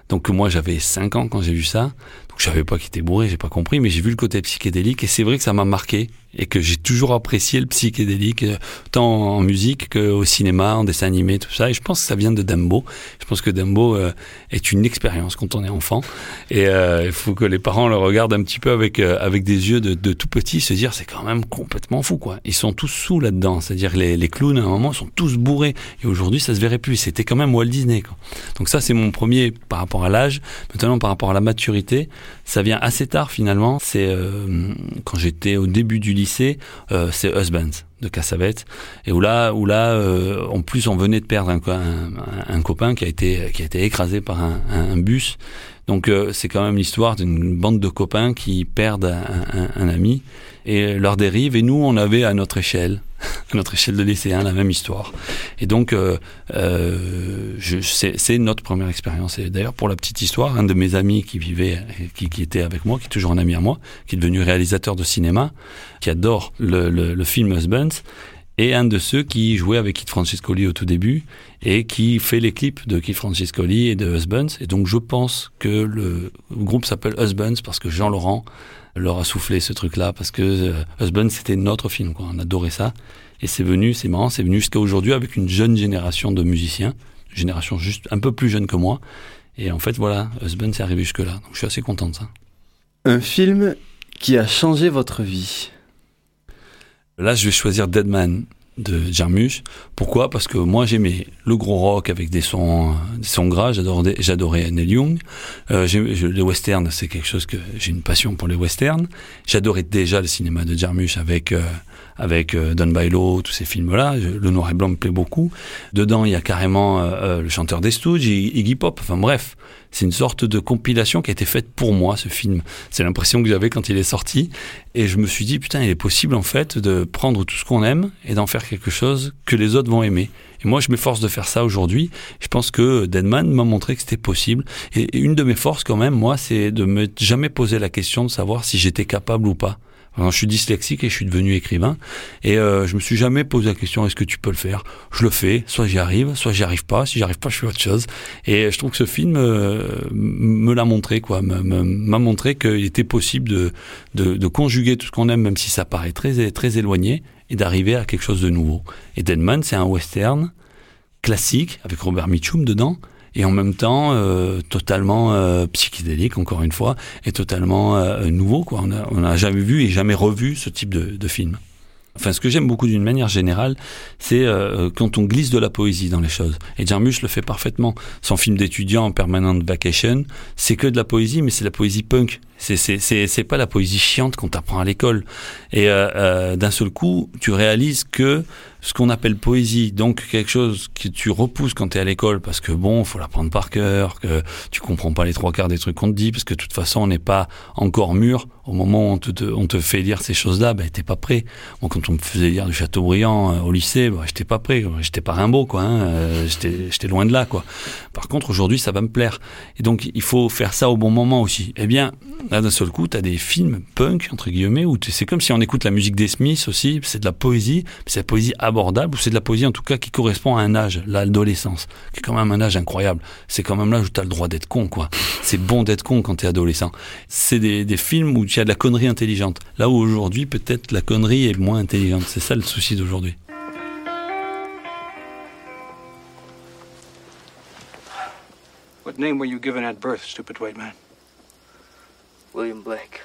Donc moi j'avais 5 ans quand j'ai vu ça, je savais pas qu'il était bourré, j'ai pas compris, mais j'ai vu le côté psychédélique et c'est vrai que ça m'a marqué et que j'ai toujours apprécié le psychédélique, euh, tant en musique qu'au cinéma, en dessin animé, tout ça. Et je pense que ça vient de Dumbo. Je pense que Dumbo euh, est une expérience quand on est enfant. Et euh, il faut que les parents le regardent un petit peu avec avec des yeux de, tout petit, se dire c'est quand même complètement fou quoi. Ils sont tous sous là-dedans, c'est-à-dire les, les clowns à un moment sont tous bourrés. Et aujourd'hui ça se verrait plus. C'était quand même Walt Disney. Quoi. Donc ça c'est mon premier par rapport à l'âge. Maintenant par rapport à la maturité, ça vient assez tard finalement. C'est quand j'étais au début du lycée euh, c'est Husbands de Cassavette et où là où là euh, en plus on venait de perdre un, copain qui a été qui a été écrasé par un bus donc euh, c'est quand même l'histoire d'une bande de copains qui perdent un, ami et leur dérive. Et nous, on avait à notre échelle, à notre échelle de lycéen, la même histoire. Et donc, euh, euh, c'est notre première expérience. Et d'ailleurs, pour la petite histoire, un de mes amis qui vivait, qui, qui, était avec moi, qui est toujours un ami à moi, qui est devenu réalisateur de cinéma, qui adore le, le, le film Husbands, et un de ceux qui jouait avec Kit Francescoli au tout début et qui fait les clips de Kit Francescoli et de Husbands. Et donc je pense que le groupe s'appelle Husbands parce que Jean Laurent leur a soufflé ce truc-là parce que euh, Husbands c'était notre film, quoi. On adorait ça. Et c'est venu, c'est marrant, c'est venu jusqu'à aujourd'hui avec une jeune génération de musiciens, une génération juste un peu plus jeune que moi. Et en fait, voilà, Husbands est arrivé jusque-là. Donc je suis assez content de ça. Un film qui a changé votre vie Là, je vais choisir Deadman de Jarmusch. Pourquoi? Parce que moi j'aimais le gros rock avec des sons, des sons gras. J'adorais, j'adorais Neil Young. Euh, les westerns, c'est quelque chose que j'ai une passion pour les westerns. J'adorais déjà le cinéma de Jarmusch avec euh, avec euh, Don Bailo, tous ces films-là. Le noir et blanc me plaît beaucoup. Dedans, il y a carrément euh, euh, le chanteur des Stooges, Iggy Pop. Enfin bref, c'est une sorte de compilation qui a été faite pour moi, ce film. C'est l'impression que j'avais quand il est sorti. Et je me suis dit, putain, il est possible en fait de prendre tout ce qu'on aime et d'en faire quelque chose que les autres vont aimer. Et moi, je m'efforce de faire ça aujourd'hui. Je pense que Deadman m'a montré que c'était possible. Et une de mes forces quand même, moi, c'est de me jamais poser la question de savoir si j'étais capable ou pas. Alors, je suis dyslexique et je suis devenu écrivain. Et euh, je me suis jamais posé la question est-ce que tu peux le faire? Je le fais, soit j'y arrive, soit j'y arrive pas. Si j'y arrive pas, je fais autre chose. Et je trouve que ce film euh, me l'a montré, quoi, m'a montré qu'il était possible de, de, de, conjuguer tout ce qu'on aime, même si ça paraît très très éloigné, et d'arriver à quelque chose de nouveau. Et Deadman, c'est un western classique avec Robert Mitchum dedans et en même temps euh, totalement euh, psychédélique encore une fois et totalement euh, nouveau quoi on n'a jamais vu et jamais revu ce type de, de film Enfin, ce que j'aime beaucoup d'une manière générale, c'est euh, quand on glisse de la poésie dans les choses. Et Jarmusch le fait parfaitement. Son film d'étudiant en permanent vacation, c'est que de la poésie, mais c'est la poésie punk. C'est pas la poésie chiante qu'on t'apprend à l'école. Et euh, euh, d'un seul coup, tu réalises que ce qu'on appelle poésie, donc quelque chose que tu repousses quand tu es à l'école parce que bon, faut l'apprendre par cœur, que tu comprends pas les trois quarts des trucs qu'on te dit parce que de toute façon, on n'est pas encore mûr au moment où on te, on te fait lire ces choses-là, ben t'es pas prêt. Bon, quand on me faisait lire du Chateaubriand euh, au lycée, ben, j'étais pas prêt, j'étais pas Rimbaud quoi, hein, euh, j'étais loin de là quoi. Par contre, aujourd'hui, ça va me plaire. Et donc il faut faire ça au bon moment aussi. Eh bien, là d'un seul coup, tu as des films punk, entre guillemets, où c'est comme si on écoute la musique des Smiths aussi, c'est de la poésie, c'est de la poésie abordable, ou c'est de la poésie en tout cas qui correspond à un âge, l'adolescence, qui est quand même un âge incroyable. C'est quand même l'âge où tu as le droit d'être con, quoi. C'est bon d'être con quand tu es adolescent. C'est des, des films où il y a de la connerie intelligente. Là où aujourd'hui, peut-être la connerie est moins intelligente. C'est ça le souci d'aujourd'hui. What name were you given at birth, stupid white man? William Blake.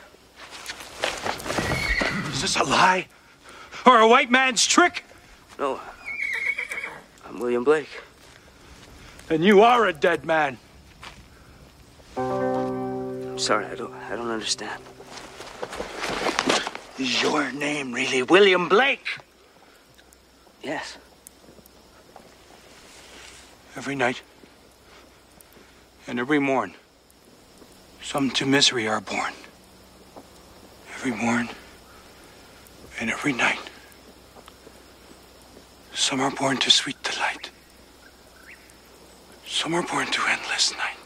Is this a lie? Or a white man's trick? No. I'm William Blake. And you are a dead man. I'm sorry, I don't I don't understand. Is your name really William Blake? Yes. Every night and every morn, some to misery are born. Every morn and every night, some are born to sweet delight. Some are born to endless night.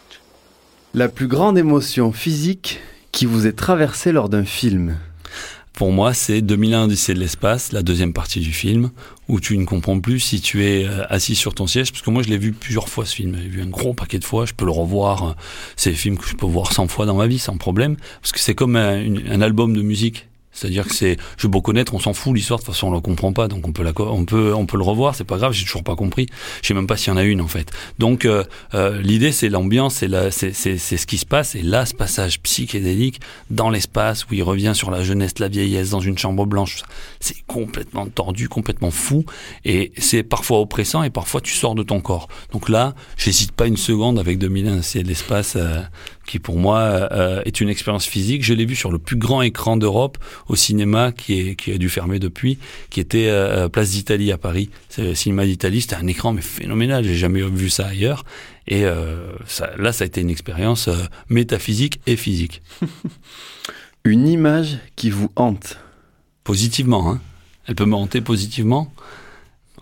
La plus grande émotion physique qui vous est traversée lors d'un film Pour moi, c'est 2001 Odyssée de l'espace, la deuxième partie du film, où tu ne comprends plus si tu es euh, assis sur ton siège, parce que moi je l'ai vu plusieurs fois ce film, j'ai vu un gros paquet de fois, je peux le revoir, euh, c'est des films que je peux voir 100 fois dans ma vie sans problème, parce que c'est comme un, un album de musique. C'est-à-dire que c'est, je beau connaître, on s'en fout l'histoire. De toute façon, on la comprend pas, donc on peut la, on peut, on peut le revoir. C'est pas grave, j'ai toujours pas compris. Je sais même pas s'il y en a une en fait. Donc euh, euh, l'idée, c'est l'ambiance, c'est la, c'est, c'est, c'est ce qui se passe. Et là, ce passage psychédélique dans l'espace où il revient sur la jeunesse, la vieillesse, dans une chambre blanche, c'est complètement tordu, complètement fou. Et c'est parfois oppressant et parfois tu sors de ton corps. Donc là, j'hésite pas une seconde avec 2001, c'est l'espace euh, qui pour moi euh, est une expérience physique. Je l'ai vu sur le plus grand écran d'Europe au cinéma qui, est, qui a dû fermer depuis, qui était euh, Place d'Italie à Paris. C'est le cinéma d'Italie, c'était un écran mais phénoménal. J'ai jamais vu ça ailleurs. Et euh, ça, là, ça a été une expérience euh, métaphysique et physique. Une image qui vous hante Positivement, hein. Elle peut me hanter positivement.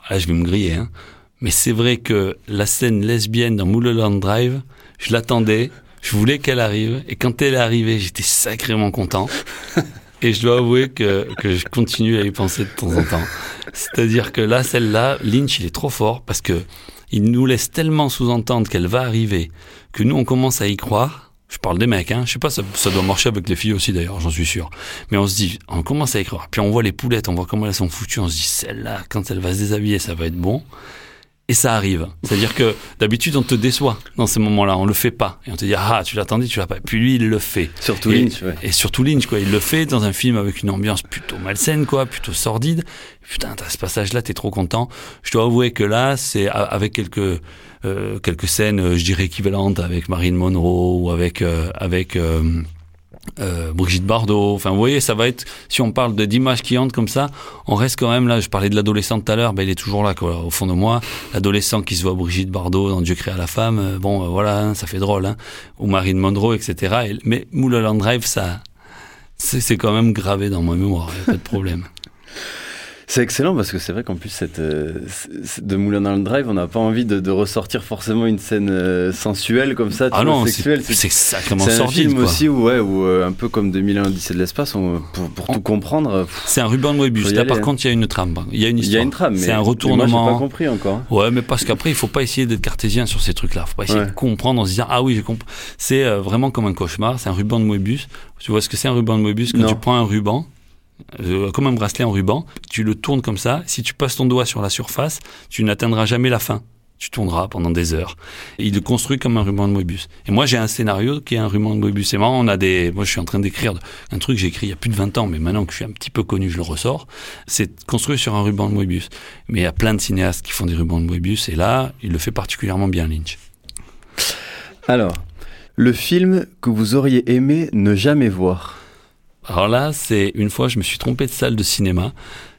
Là, je vais me griller, hein. Mais c'est vrai que la scène lesbienne dans Mulholland Drive, je l'attendais, je voulais qu'elle arrive, et quand elle est arrivée, j'étais sacrément content. Et je dois avouer que, que je continue à y penser de temps en temps. C'est-à-dire que là, celle-là, Lynch, il est trop fort parce que il nous laisse tellement sous-entendre qu'elle va arriver que nous, on commence à y croire. Je parle des mecs, hein. Je sais pas, ça, ça doit marcher avec les filles aussi d'ailleurs, j'en suis sûr. Mais on se dit, on commence à y croire. Puis on voit les poulettes, on voit comment elles sont foutues. On se dit, celle-là, quand elle va se déshabiller, ça va être bon. Et ça arrive. C'est-à-dire que d'habitude, on te déçoit dans ces moments-là. On le fait pas. Et on te dit, ah, tu l'attendais, tu l'as pas. Puis lui, il le fait. Surtout et, Lynch, ouais. Et surtout Lynch, quoi. Il le fait dans un film avec une ambiance plutôt malsaine, quoi, plutôt sordide. Putain, t'as ce passage-là, t'es trop content. Je dois avouer que là, c'est avec quelques euh, quelques scènes, euh, je dirais équivalentes avec Marine Monroe ou avec euh, avec euh, euh, Brigitte Bardot. Enfin, vous voyez, ça va être. Si on parle d'images qui hantent comme ça, on reste quand même là. Je parlais de l'adolescent tout à l'heure, ben il est toujours là, quoi. Au fond de moi, l'adolescent qui se voit Brigitte Bardot dans Dieu créa la femme. euh, bon, euh, voilà, hein, ça fait drôle. Hein. Ou Marine Monroe, etc. Et- mais Mulholland Drive, ça, c'est quand même gravé dans ma mémoire. Pas de problème. C'est excellent parce que c'est vrai qu'en plus cette, euh, de Mulholland Drive, on n'a pas envie de, de ressortir forcément une scène euh, sensuelle comme ça, Ah non, sexuelle. c'est sacrément C'est un sordide. film quoi. aussi où, ouais, où euh, un peu comme 2001 Odyssée de l'espace, on- pour, pour tout comprendre. C'est un ruban de Moebius. Là, aller, par hein. contre, il y a une trame. Il y a une Il y a histoire. une trame, mais C'est un retournement. moi, pas compris encore. Ouais, mais parce qu'après, il faut pas essayer d'être cartésien sur ces trucs-là. Faut pas essayer Ouais. de comprendre en se disant ah oui, je comprends. C'est vraiment comme un cauchemar. C'est un ruban de Moebius. Tu vois ce que c'est un ruban de Moebius quand Non. tu prends un ruban? Euh, comme un bracelet en ruban, tu le tournes comme ça. Si tu passes ton doigt sur la surface, tu n'atteindras jamais la fin. Tu tourneras pendant des heures. Et il le construit comme un ruban de Moebius. Et moi, j'ai un scénario qui est un ruban de Moebius. C'est marrant, on a des. Moi, je suis en train d'écrire un truc que j'ai écrit il y a plus de 20 ans, mais maintenant que je suis un petit peu connu, je le ressors. C'est construit sur un ruban de Moebius. Mais il y a plein de cinéastes qui font des rubans de Moebius, et là, il le fait particulièrement bien, Lynch. Alors, le film que vous auriez aimé ne jamais voir. Alors là, c'est une fois, je me suis trompé de salle de cinéma.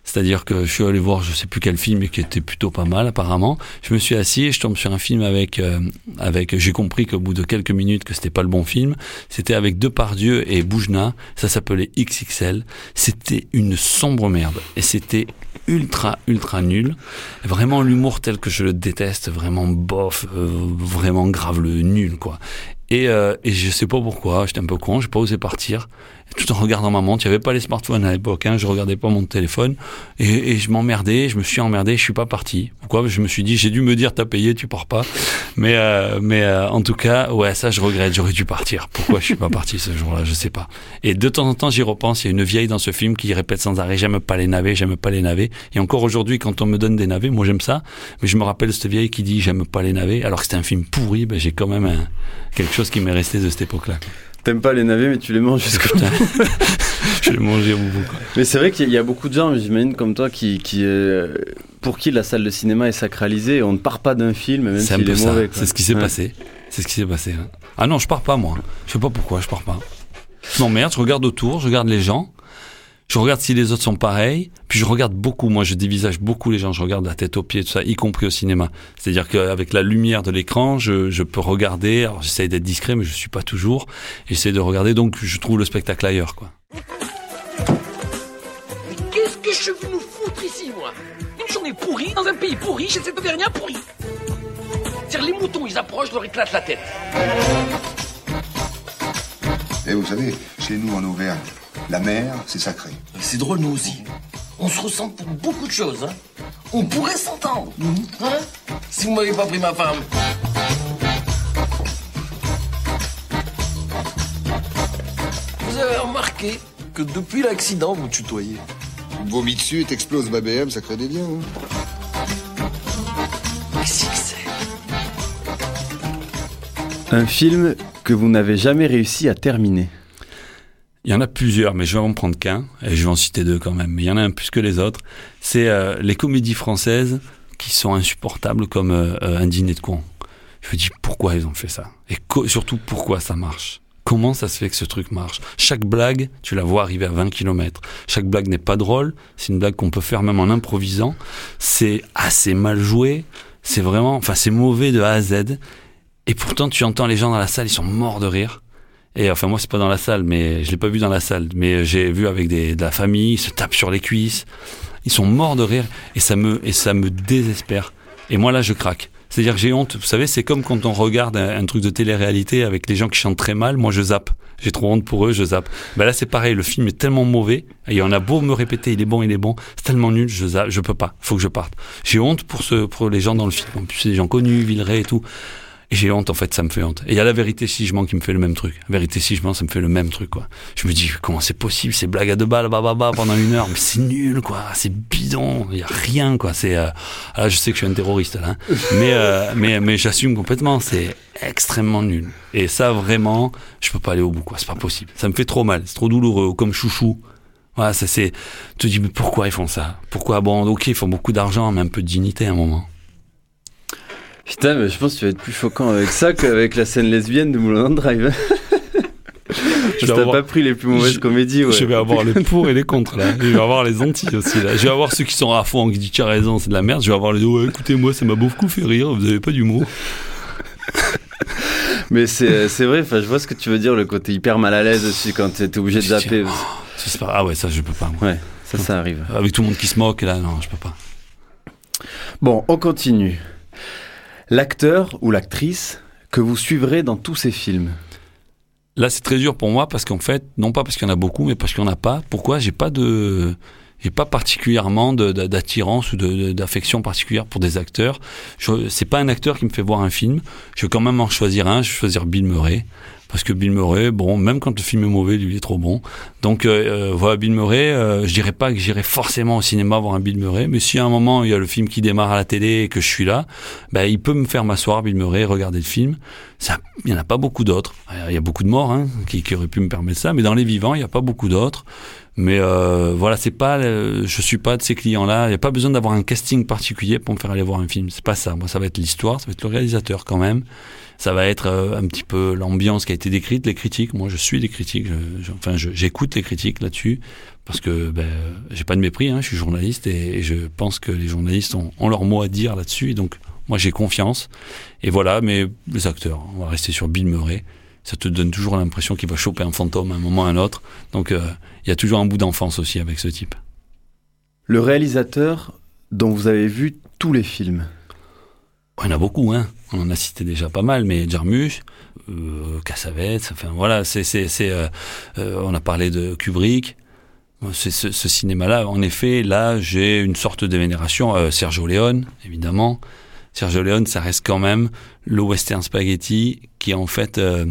C'est-à-dire que je suis allé voir je sais plus quel film et qui était plutôt pas mal apparemment. Je me suis assis et je tombe sur un film avec euh, avec j'ai compris qu'au bout de quelques minutes que c'était pas le bon film. C'était avec Depardieu et Boujna, ça s'appelait XXL. C'était une sombre merde et c'était ultra ultra nul. Vraiment l'humour tel que je le déteste, vraiment bof, euh, vraiment grave le nul quoi. Et, euh, et je sais pas pourquoi, j'étais un peu con, j'ai pas osé partir. Tout en regardant ma montre, il n'y avait pas les smartphones à l'époque, hein, je regardais pas mon téléphone. Et, et je m'emmerdais, je me suis emmerdé, je suis pas parti. Pourquoi? Je me suis dit, j'ai dû me dire, t'as payé, tu pars pas. Mais, euh, mais euh, en tout cas, ouais, ça je regrette, j'aurais dû partir. Pourquoi je suis pas parti ce jour-là, je sais pas. Et de temps en temps, j'y repense, il y a une vieille dans ce film qui répète sans arrêt, j'aime pas les navets, j'aime pas les navets. Et encore aujourd'hui, quand on me donne des navets, moi j'aime ça, mais je me rappelle cette vieille qui dit, j'aime pas les navets, alors que c'était un film pourri, ben, j'ai quand même un- quelque chose qui m'est resté de cette époque-là. T'aimes pas les navets, mais tu les manges jusqu'au bout. je les mangeais au bout. quoi. Mais c'est vrai qu'il y a- beaucoup de gens, j'imagine, comme toi, qui, qui euh, pour qui la salle de cinéma est sacralisée. et On ne part pas d'un film, même s'il est ça. mauvais. C'est ce qui s'est Ouais. passé. C'est ce qui s'est passé. hein. Ah non, je pars pas moi. Je sais pas pourquoi, je pars pas. Je m'emmerde, je regarde autour, je regarde les gens. Je regarde si les autres sont pareils, puis je regarde beaucoup, moi je dévisage beaucoup les gens, je regarde la tête aux pieds, tout ça, y compris au cinéma. C'est-à-dire qu'avec la lumière de l'écran, je, je peux regarder, alors j'essaye d'être discret, mais je suis pas toujours, j'essaie de regarder, donc je trouve le spectacle ailleurs, quoi. Mais qu'est-ce que je suis venu foutre ici, moi? Une journée pourrie, dans un pays pourri, chez cet Auvergnat pourri. C'est-à-dire, les moutons, ils approchent, je leur éclate la tête. Et vous savez, chez nous en Auvergne, la mer, c'est sacré. C'est drôle, nous aussi. On se ressemble pour beaucoup de choses, hein. On pourrait s'entendre, hein Si vous m'avez pas pris ma femme. Vous avez remarqué que depuis l'accident, vous tutoyez. Tu vomis dessus et t'exploses ma BM, ça crée des liens. hein. Qu'est-ce que c'est? Un film que vous n'avez jamais réussi à terminer. Il y en a plusieurs, mais je vais en prendre qu'un, et je vais en citer deux quand même, mais il y en a un plus que les autres. C'est euh, les comédies françaises qui sont insupportables comme euh, euh, Un dîner de con. Je me dis pourquoi ils ont fait ça? Et surtout pourquoi ça marche? Comment ça se fait que ce truc marche? Chaque blague, tu la vois arriver à 20 km. Chaque blague n'est pas drôle, c'est une blague qu'on peut faire même en improvisant. C'est assez mal joué, c'est vraiment, enfin c'est mauvais de A à Z. Et pourtant tu entends les gens dans la salle, ils sont morts de rire. Et enfin moi c'est pas dans la salle, mais je l'ai pas vu dans la salle, mais j'ai vu avec des, de la famille, ils se tapent sur les cuisses, ils sont morts de rire et ça me et ça me désespère. Et moi là je craque. C'est-à-dire que j'ai honte. Vous savez, c'est comme quand on regarde un, truc de télé-réalité avec les gens qui chantent très mal. Moi je zappe. J'ai trop honte pour eux, je zappe. Ben là c'est pareil. Le film est tellement mauvais. Et on a beau me répéter, il est bon, il est bon. C'est tellement nul, je zappe. Je peux pas. Faut que je parte. J'ai honte pour ce pour les gens dans le film. En plus c'est des gens connus, Villeray et tout. J'ai honte, en fait, ça me fait honte. Et il y a la vérité si je mens qui me fait le même truc. Vérité si je mens, ça me fait le même truc, quoi. Je me dis, comment c'est possible, ces blagues à deux balles, bababa, pendant une heure, mais c'est nul, quoi. C'est bidon, il y a rien, quoi. C'est, euh... ah, je sais que je suis un terroriste, là. hein. mais, euh, mais, mais j'assume complètement, c'est extrêmement nul. Et ça, vraiment, je peux pas aller au bout, quoi. C'est pas possible. Ça me fait trop mal, c'est trop douloureux, comme chouchou. Voilà, ça c'est, tu te dis, mais pourquoi ils font ça? Pourquoi, bon, ok, ils font beaucoup d'argent, mais un peu de dignité à un moment. Putain, mais je pense que tu vas être plus choquant avec ça qu'avec la scène lesbienne de Mulholland Drive. Je T'as avoir- pas pris les plus mauvaises je- comédies, ouais. Je vais avoir les pour et les contre, là. Je vais avoir les anti aussi, là. Je vais avoir ceux qui sont à fond, qui disent, tu as raison, c'est de la merde. Je vais avoir les, ouais, écoutez, moi, ça m'a beaucoup fait rire, vous avez pas d'humour. Mais c'est c'est vrai, enfin, je vois ce que tu veux dire, le côté hyper mal à l'aise aussi quand t'es obligé de zapper. C'est pas- Ah ouais, ça, je peux pas. moi. Ouais, ça, ça arrive. Avec tout le monde qui se moque, là, non, je peux pas. Bon, on continue. L'acteur ou l'actrice que vous suivrez dans tous ces films. Là, c'est très dur pour moi parce qu'en fait, non pas parce qu'il y en a beaucoup, mais parce qu'il n'y en a pas. Pourquoi J'ai pas de, j'ai pas particulièrement d'attirance ou d'affection particulière pour des acteurs. C'est pas un acteur qui me fait voir un film. Je vais quand même en choisir un. Je vais choisir Bill Murray. Parce que Bill Murray, bon, même quand le film est mauvais, lui, il est trop bon. Donc euh, euh, voilà, Bill Murray, euh, je dirais pas que j'irai forcément au cinéma voir un Bill Murray, mais si à un moment il y a le film qui démarre à la télé et que je suis là, ben, il peut me faire m'asseoir, Bill Murray, regarder le film. Ça, il y en a pas beaucoup d'autres. Euh, Il y a beaucoup de morts hein, qui, qui auraient pu me permettre ça, mais dans les vivants, il y a pas beaucoup d'autres. Mais euh, voilà, c'est pas, euh, je suis pas de ces clients-là. Il n'y a pas besoin d'avoir un casting particulier pour me faire aller voir un film. C'est pas ça. Moi, ça va être l'histoire, ça va être le réalisateur quand même. Ça va être euh, un petit peu l'ambiance qui a été décrite, les critiques. Moi, je suis les critiques. Enfin, j'écoute les critiques là-dessus parce que ben, j'ai pas de mépris. Hein, je suis journaliste et, je pense que les journalistes ont, leur mot à dire là-dessus. Donc, moi, j'ai confiance. Et voilà. Mais les acteurs, on va rester sur Bill Murray. Ça te donne toujours l'impression qu'il va choper un fantôme à un moment ou à un autre. Donc, euh, il y a toujours un bout d'enfance aussi avec ce type. Le réalisateur dont vous avez vu tous les films. Il y en a beaucoup, hein. On en a cité déjà pas mal, mais Jarmusch, euh, enfin voilà, c'est, c'est, c'est, euh, euh, on a parlé de Kubrick. C'est ce, ce cinéma-là, en effet, là, j'ai une sorte de vénération. Euh, Sergio Leone, évidemment. Sergio Leone, ça reste quand même le western spaghetti qui, en fait, euh,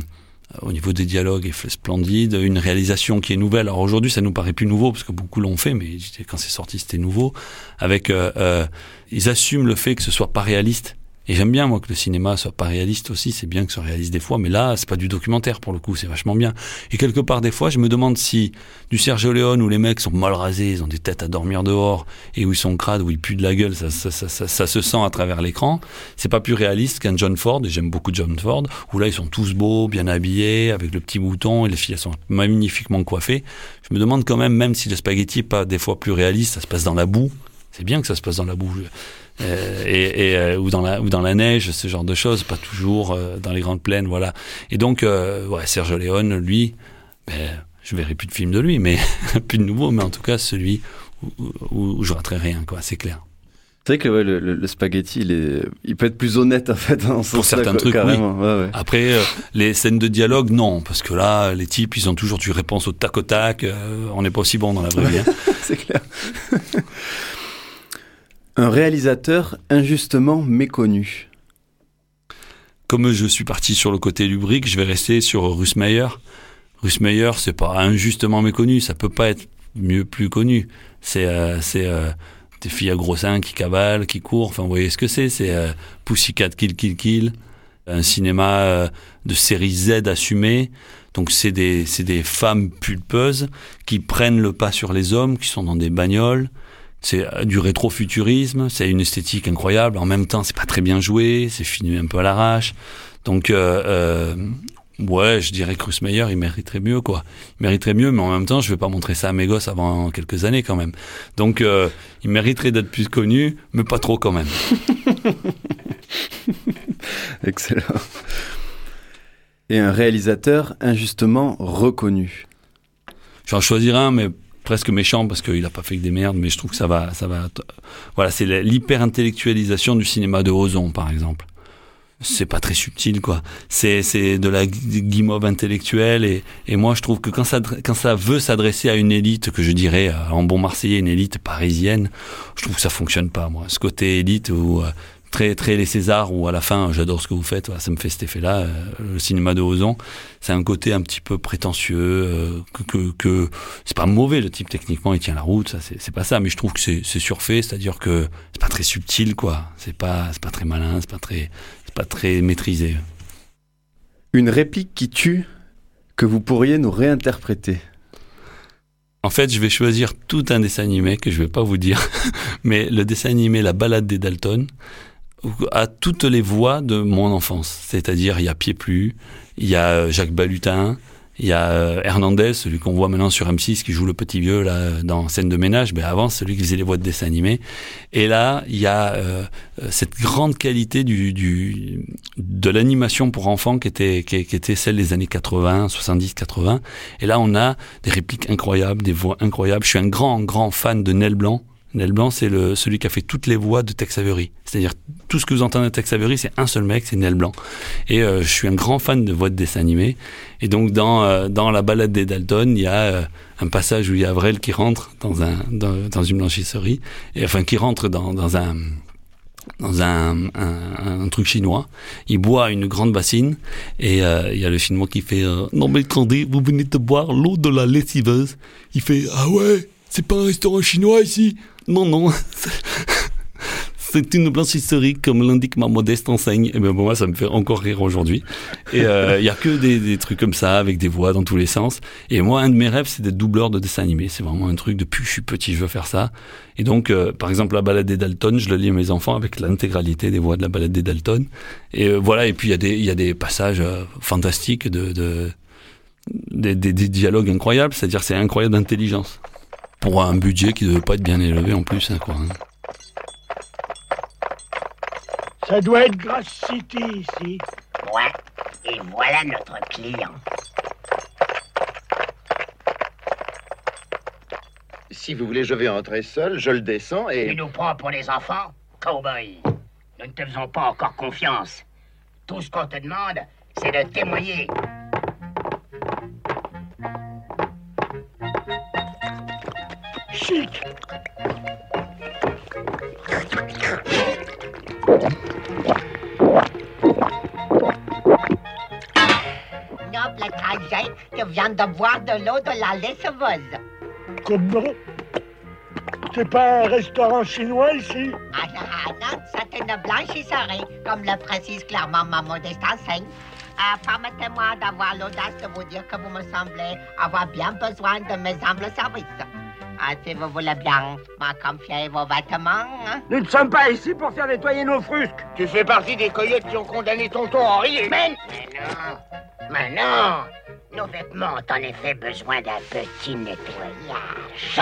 au niveau des dialogues, est splendide. Une réalisation qui est nouvelle. Alors aujourd'hui, ça nous paraît plus nouveau parce que beaucoup l'ont fait, mais quand c'est sorti, c'était nouveau. Avec, euh, ils assument le fait que ce soit pas réaliste. Et j'aime bien, moi, que le cinéma soit pas réaliste aussi. C'est bien que ce soit réaliste des fois, mais là, c'est pas du documentaire pour le coup. C'est vachement bien. Et quelque part, des fois, je me demande si du Sergio Leone où les mecs sont mal rasés, ils ont des têtes à dormir dehors et où ils sont crades, où ils puent de la gueule, ça, ça, ça, ça, ça se sent à travers l'écran. C'est pas plus réaliste qu'un John Ford. Et j'aime beaucoup John Ford où là, ils sont tous beaux, bien habillés, avec le petit bouton et les filles elles sont magnifiquement coiffées. Je me demande quand même, même si le spaghetti est pas des fois plus réaliste, ça se passe dans la boue. C'est bien que ça se passe dans la boue. Euh, et, et euh, ou dans la ou dans la neige, ce genre de choses, pas toujours euh, dans les grandes plaines, voilà. Et donc, euh, ouais, Sergio Leone, lui, ben, je verrai plus de films de lui, mais plus de nouveau, mais en tout cas celui où, où, où je raterai rien, quoi, c'est clair. C'est vrai que ouais, le, le, le, spaghetti, il, est, il peut être plus honnête en fait. Dans Pour certains là, trucs, carrément. oui. Ouais, ouais. Après, euh, les scènes de dialogue, non, parce que là, les types, ils ont toujours du réponse au tac au tac. euh, on n'est pas aussi bon dans la vraie vie. hein. C'est clair. Un réalisateur injustement méconnu. Comme je suis parti sur le côté lubrique, je vais rester sur Russmeyer. Russmeyer, c'est pas injustement méconnu, ça peut pas être mieux plus connu. C'est euh, euh, des filles à gros seins qui cavalent, qui courent. Enfin, vous voyez ce que c'est C'est euh, Pussycat Kill Kill Kill, un cinéma euh, de série Z assumé. Donc c'est des c'est des femmes pulpeuses qui prennent le pas sur les hommes, qui sont dans des bagnoles. C'est euh, du rétrofuturisme, c'est une esthétique incroyable. En même temps, c'est pas très bien joué, c'est fini un peu à l'arrache. Donc, euh, euh, ouais, je dirais que Russmeyer, il mériterait mieux, quoi. Il mériterait mieux, mais en même temps, je vais pas montrer ça à mes gosses avant quelques années, quand même. Donc, euh, il mériterait d'être plus connu, mais pas trop, quand même. Excellent. Et un réalisateur injustement reconnu. Je vais en choisir un, mais presque méchant parce qu'il a pas fait que des merdes, mais je trouve que ça va, ça va. Voilà, c'est l'hyper-intellectualisation du cinéma de Ozon, par exemple. C'est pas très subtil, quoi. C'est, c'est de la guimauve intellectuelle et, et moi je trouve que quand ça, quand ça veut s'adresser à une élite, que je dirais euh, en bon marseillais, une élite parisienne, je trouve que ça fonctionne pas, moi. Ce côté élite où euh, très très les Césars où à la fin j'adore ce que vous faites voilà, ça me fait cet effet là le cinéma de Ozon. C'est un côté un petit peu prétentieux euh, que, que, que c'est pas mauvais le type techniquement il tient la route ça c'est, pas ça mais je trouve que c'est, c'est surfait c'est à dire que c'est pas très subtil quoi. C'est pas c'est pas très malin c'est pas très c'est pas très maîtrisé. Une réplique qui tue que vous pourriez nous réinterpréter. En fait, je vais choisir tout un dessin animé que je vais pas vous dire, mais le dessin animé La balade des Dalton a toutes les voix de mon enfance. C'est-à-dire, il y a Pied Plu, il y a euh, Jacques Balutin, il y a euh, Hernandez, celui qu'on voit maintenant sur M6 qui joue le petit vieux là dans scène de ménage, mais avant celui qui faisait les voix de dessin animé. Et là, il y a euh, cette grande qualité du, du de l'animation pour enfants qui était qui, était celle des années 80, 70, 80. Et là, on a des répliques incroyables, des voix incroyables. Je suis un grand grand fan de Nel Blanc. Nel Blanc, c'est le, celui qui a fait toutes les voix de Tex Avery. C'est-à-dire, tout ce que vous entendez de Tex Avery, c'est un seul mec, c'est Nel Blanc. Et euh, je suis un grand fan de voix de dessin animé. Et donc, dans, euh, dans la balade des Dalton, il y a euh, un passage où il y a Avril qui rentre dans, un, dans, dans une blanchisserie, et enfin, qui rentre dans, dans un dans un, un, truc chinois. Il boit une grande bassine et euh, il y a le chinois qui fait euh, Non mais attendez, vous venez de boire l'eau de la lessiveuse. Il fait Ah ouais, c'est pas un restaurant chinois ici? Non, non. c'est une blanchisserie, comme l'indique ma modeste enseigne. Et bien bon, moi, ça me fait encore rire aujourd'hui. Et il euh, y a que des, des, trucs comme ça, avec des voix dans tous les sens. Et moi, un de mes rêves, c'est d'être doubleur de dessin animé. C'est vraiment un truc depuis que je suis petit, je veux faire ça. Et donc, euh, par exemple, la balade des Dalton, je le lis à mes enfants avec l'intégralité des voix de la balade des Dalton. Et euh, voilà, et puis il y, a des, y a des passages euh, fantastiques de... de des, des, des dialogues incroyables, c'est-à-dire c'est incroyable d'intelligence. Pour un budget qui ne devait pas être bien élevé en plus, hein, quoi. Hein. Ça doit être Grass City ici. Ouais, et voilà notre client. Si vous voulez, je vais entrer seul, je le descends et... Tu nous prends pour les enfants Cowboy nous ne te faisons pas encore confiance. Tout ce qu'on te demande, c'est de témoigner. Noble étranger qui vient de boire de l'eau de la lessiveuse. Comment? C'est pas un restaurant chinois ici? Ah non, ah non, c'est une blanchisserie, comme le précise clairement ma modeste enseigne. Ah, Permettez-moi d'avoir l'audace de vous dire que vous me semblez avoir bien besoin de mes humbles services. Ah, si vous voulez bien me confier vos vêtements. hein. Nous ne sommes pas ici pour faire nettoyer nos frusques. Tu fais partie des coyotes qui ont condamné tonton Henri et Mais, mais non, mais non. Nos vêtements ont en effet besoin d'un petit nettoyage.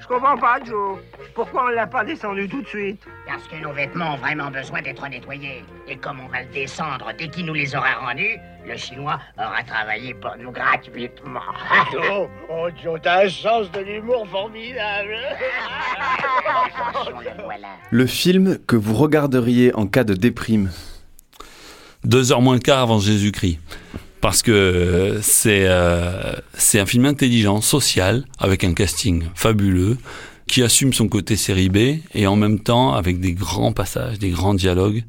Je comprends pas, Joe. Pourquoi on l'a pas descendu tout de suite? Parce que nos vêtements ont vraiment besoin d'être nettoyés. Et comme on va le descendre dès qu'il nous les aura rendus, le Chinois aura travaillé pour nous gratuitement. Oh, oh Joe, t'as un sens de l'humour formidable. Le voilà. Le film que vous regarderiez en cas de déprime. Deux heures moins le quart avant Jésus-Christ. Parce que c'est euh, c'est un film intelligent, social, avec un casting fabuleux, qui assume son côté série B, et en même temps avec des grands passages, des grands dialogues.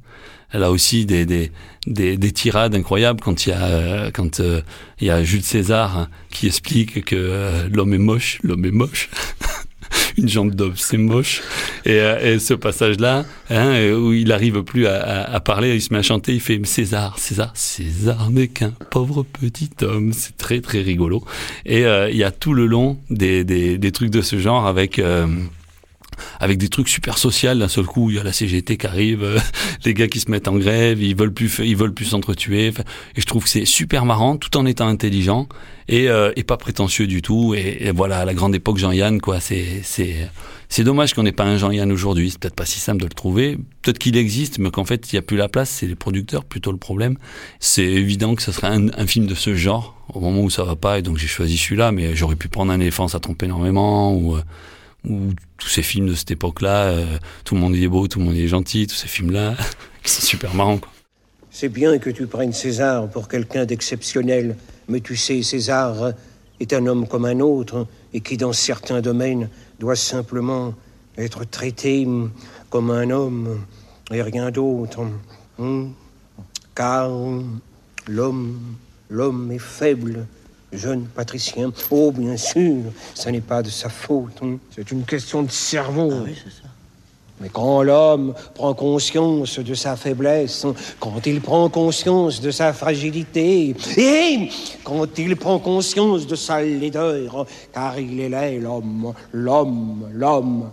Elle a aussi des, des, des, des tirades incroyables quand il y a, euh, quand, euh, il y a Jules César qui explique que euh, l'homme est moche, l'homme est moche. une jambe d'homme, c'est moche. Et, ce passage-là, hein, où il arrive plus à, parler, il se met à chanter, il fait César, César, César n'est qu'un pauvre petit homme. C'est très très rigolo. Et il y a tout le long des, des, des trucs de ce genre avec. Avec des trucs super sociaux d'un seul coup il y a la CGT qui arrive euh, les gars qui se mettent en grève ils veulent plus ils veulent plus s'entretuer. Et je trouve que c'est super marrant tout en étant intelligent et, euh, et pas prétentieux du tout. Et, voilà à la grande époque Jean-Yann quoi c'est c'est c'est dommage qu'on n'ait pas un Jean-Yann aujourd'hui. C'est peut-être pas si simple de le trouver. Peut-être qu'il existe mais qu'en fait il y a plus la place. C'est les producteurs plutôt le problème. C'est évident que ce serait un, un film de ce genre au moment où ça va pas. Et donc j'ai choisi celui-là mais j'aurais pu prendre un éléphant ça trompe énormément ou euh, ou tous ces films de cette époque-là, euh, tout le monde y est beau, tout le monde y est gentil, tous ces films-là, qui sont super marrants. C'est bien que tu prennes César pour quelqu'un d'exceptionnel, mais tu sais, César est un homme comme un autre et qui, dans certains domaines, doit simplement être traité comme un homme et rien d'autre. Hmm. Car l'homme, l'homme est faible. Jeune patricien. Oh, bien sûr, ce n'est pas de sa faute. hein. C'est une question de cerveau. Mais quand l'homme prend conscience de sa faiblesse, quand il prend conscience de sa fragilité, et quand il prend conscience de sa laideur, car il est laid, l'homme, l'homme, l'homme,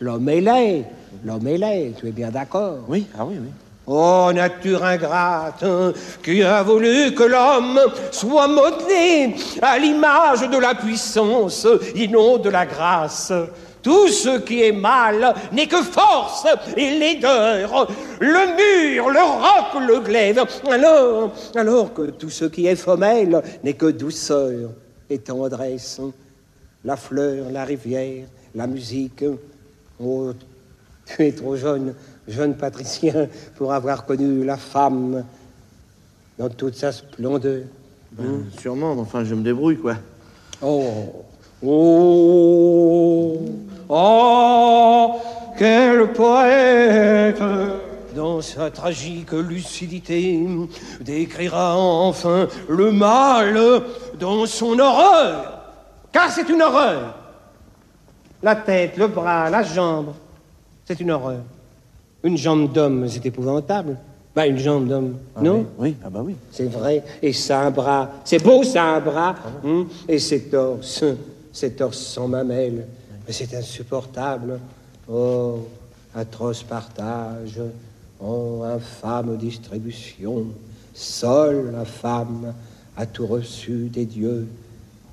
l'homme est laid, l'homme est laid, tu es bien d'accord? Oui, ah oui, oui. Oh, nature ingrate, qui a voulu que l'homme soit modelé à l'image de la puissance et non de la grâce. Tout ce qui est mal n'est que force et laideur, le mur, le roc, le glaive, alors, alors que tout ce qui est femelle n'est que douceur et tendresse. La fleur, la rivière, la musique. Oh, tu es trop jeune, jeune patricien, pour avoir connu la femme dans toute sa splendeur. Ben, Sûrement, mais enfin, je me débrouille, quoi. Oh, oh, oh, quel poète dans sa tragique lucidité décrira enfin le mal dans son horreur. Car c'est une horreur. La tête, le bras, la jambe, c'est une horreur. Une jambe d'homme, c'est épouvantable. Bah, une jambe d'homme, non Oui, ah bah oui. C'est vrai. Et ça, un bras. C'est beau, ça, un bras. hein Et ces torses, ces torses sans mamelles. Mais c'est insupportable. Oh, atroce partage. Oh, infâme distribution. Seule la femme a tout reçu des dieux.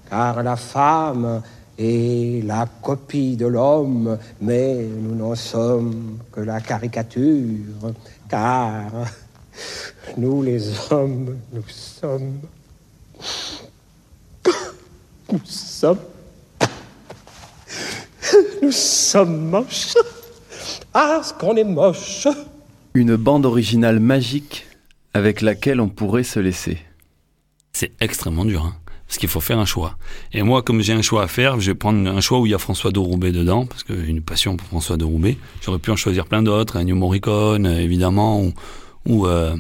Car la femme est la copie de l'homme, mais nous n'en sommes que la caricature. Car nous, les hommes, nous sommes. Nous sommes. Nous sommes moches. Ah, ce qu'on est moche. Une bande originale magique avec laquelle on pourrait se laisser. C'est extrêmement dur, hein, parce qu'il faut faire un choix. Et moi, comme j'ai un choix à faire, je vais prendre un choix où il y a François de dedans, parce que j'ai une passion pour François de. J'aurais pu en choisir plein d'autres, New Morricone, évidemment, ou... euh,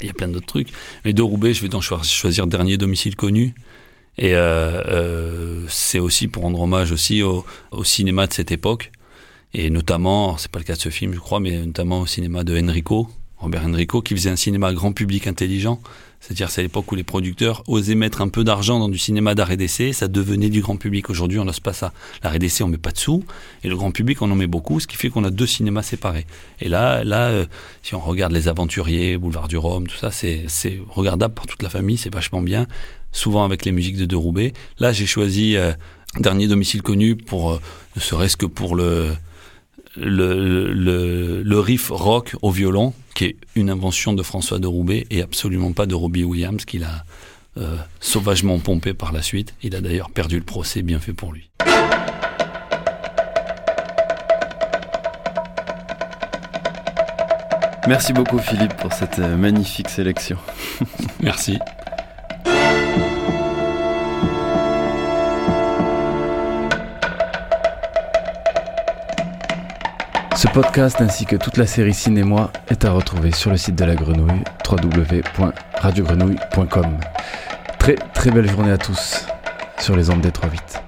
il y a plein d'autres trucs. Mais de je vais donc choisir Dernier domicile connu. Et euh, euh, c'est aussi pour rendre hommage aussi au, au, cinéma de cette époque. Et notamment, c'est pas le cas de ce film, je crois, mais notamment au cinéma de Enrico, Robert Enrico, qui faisait un cinéma grand public intelligent. C'est-à-dire, c'est à l'époque où les producteurs osaient mettre un peu d'argent dans du cinéma d'art et d'essai, ça devenait du grand public. Aujourd'hui, on n'ose pas ça. L'art et d'essai, on met pas de sous, et le grand public, on en met beaucoup, ce qui fait qu'on a deux cinémas séparés. Et là, là, euh, si on regarde Les Aventuriers, Boulevard du Rhum, tout ça, c'est, c'est regardable pour toute la famille, c'est vachement bien, souvent avec les musiques de De Roubaix. Là, j'ai choisi euh, Dernier domicile connu pour, euh, ne serait-ce que pour le, le, le, le, riff rock au violon, qui est une invention de François de Roubaix et absolument pas de Robbie Williams, qu'il a euh, sauvagement pompé par la suite. Il a d'ailleurs perdu le procès, bien fait pour lui. Merci beaucoup Philippe pour cette magnifique sélection. Merci. Ce podcast ainsi que toute la série Cinémoi est à retrouver sur le site de la grenouille www.radiogrenouille.com. Très très belle journée à tous sur les ondes des 3 8.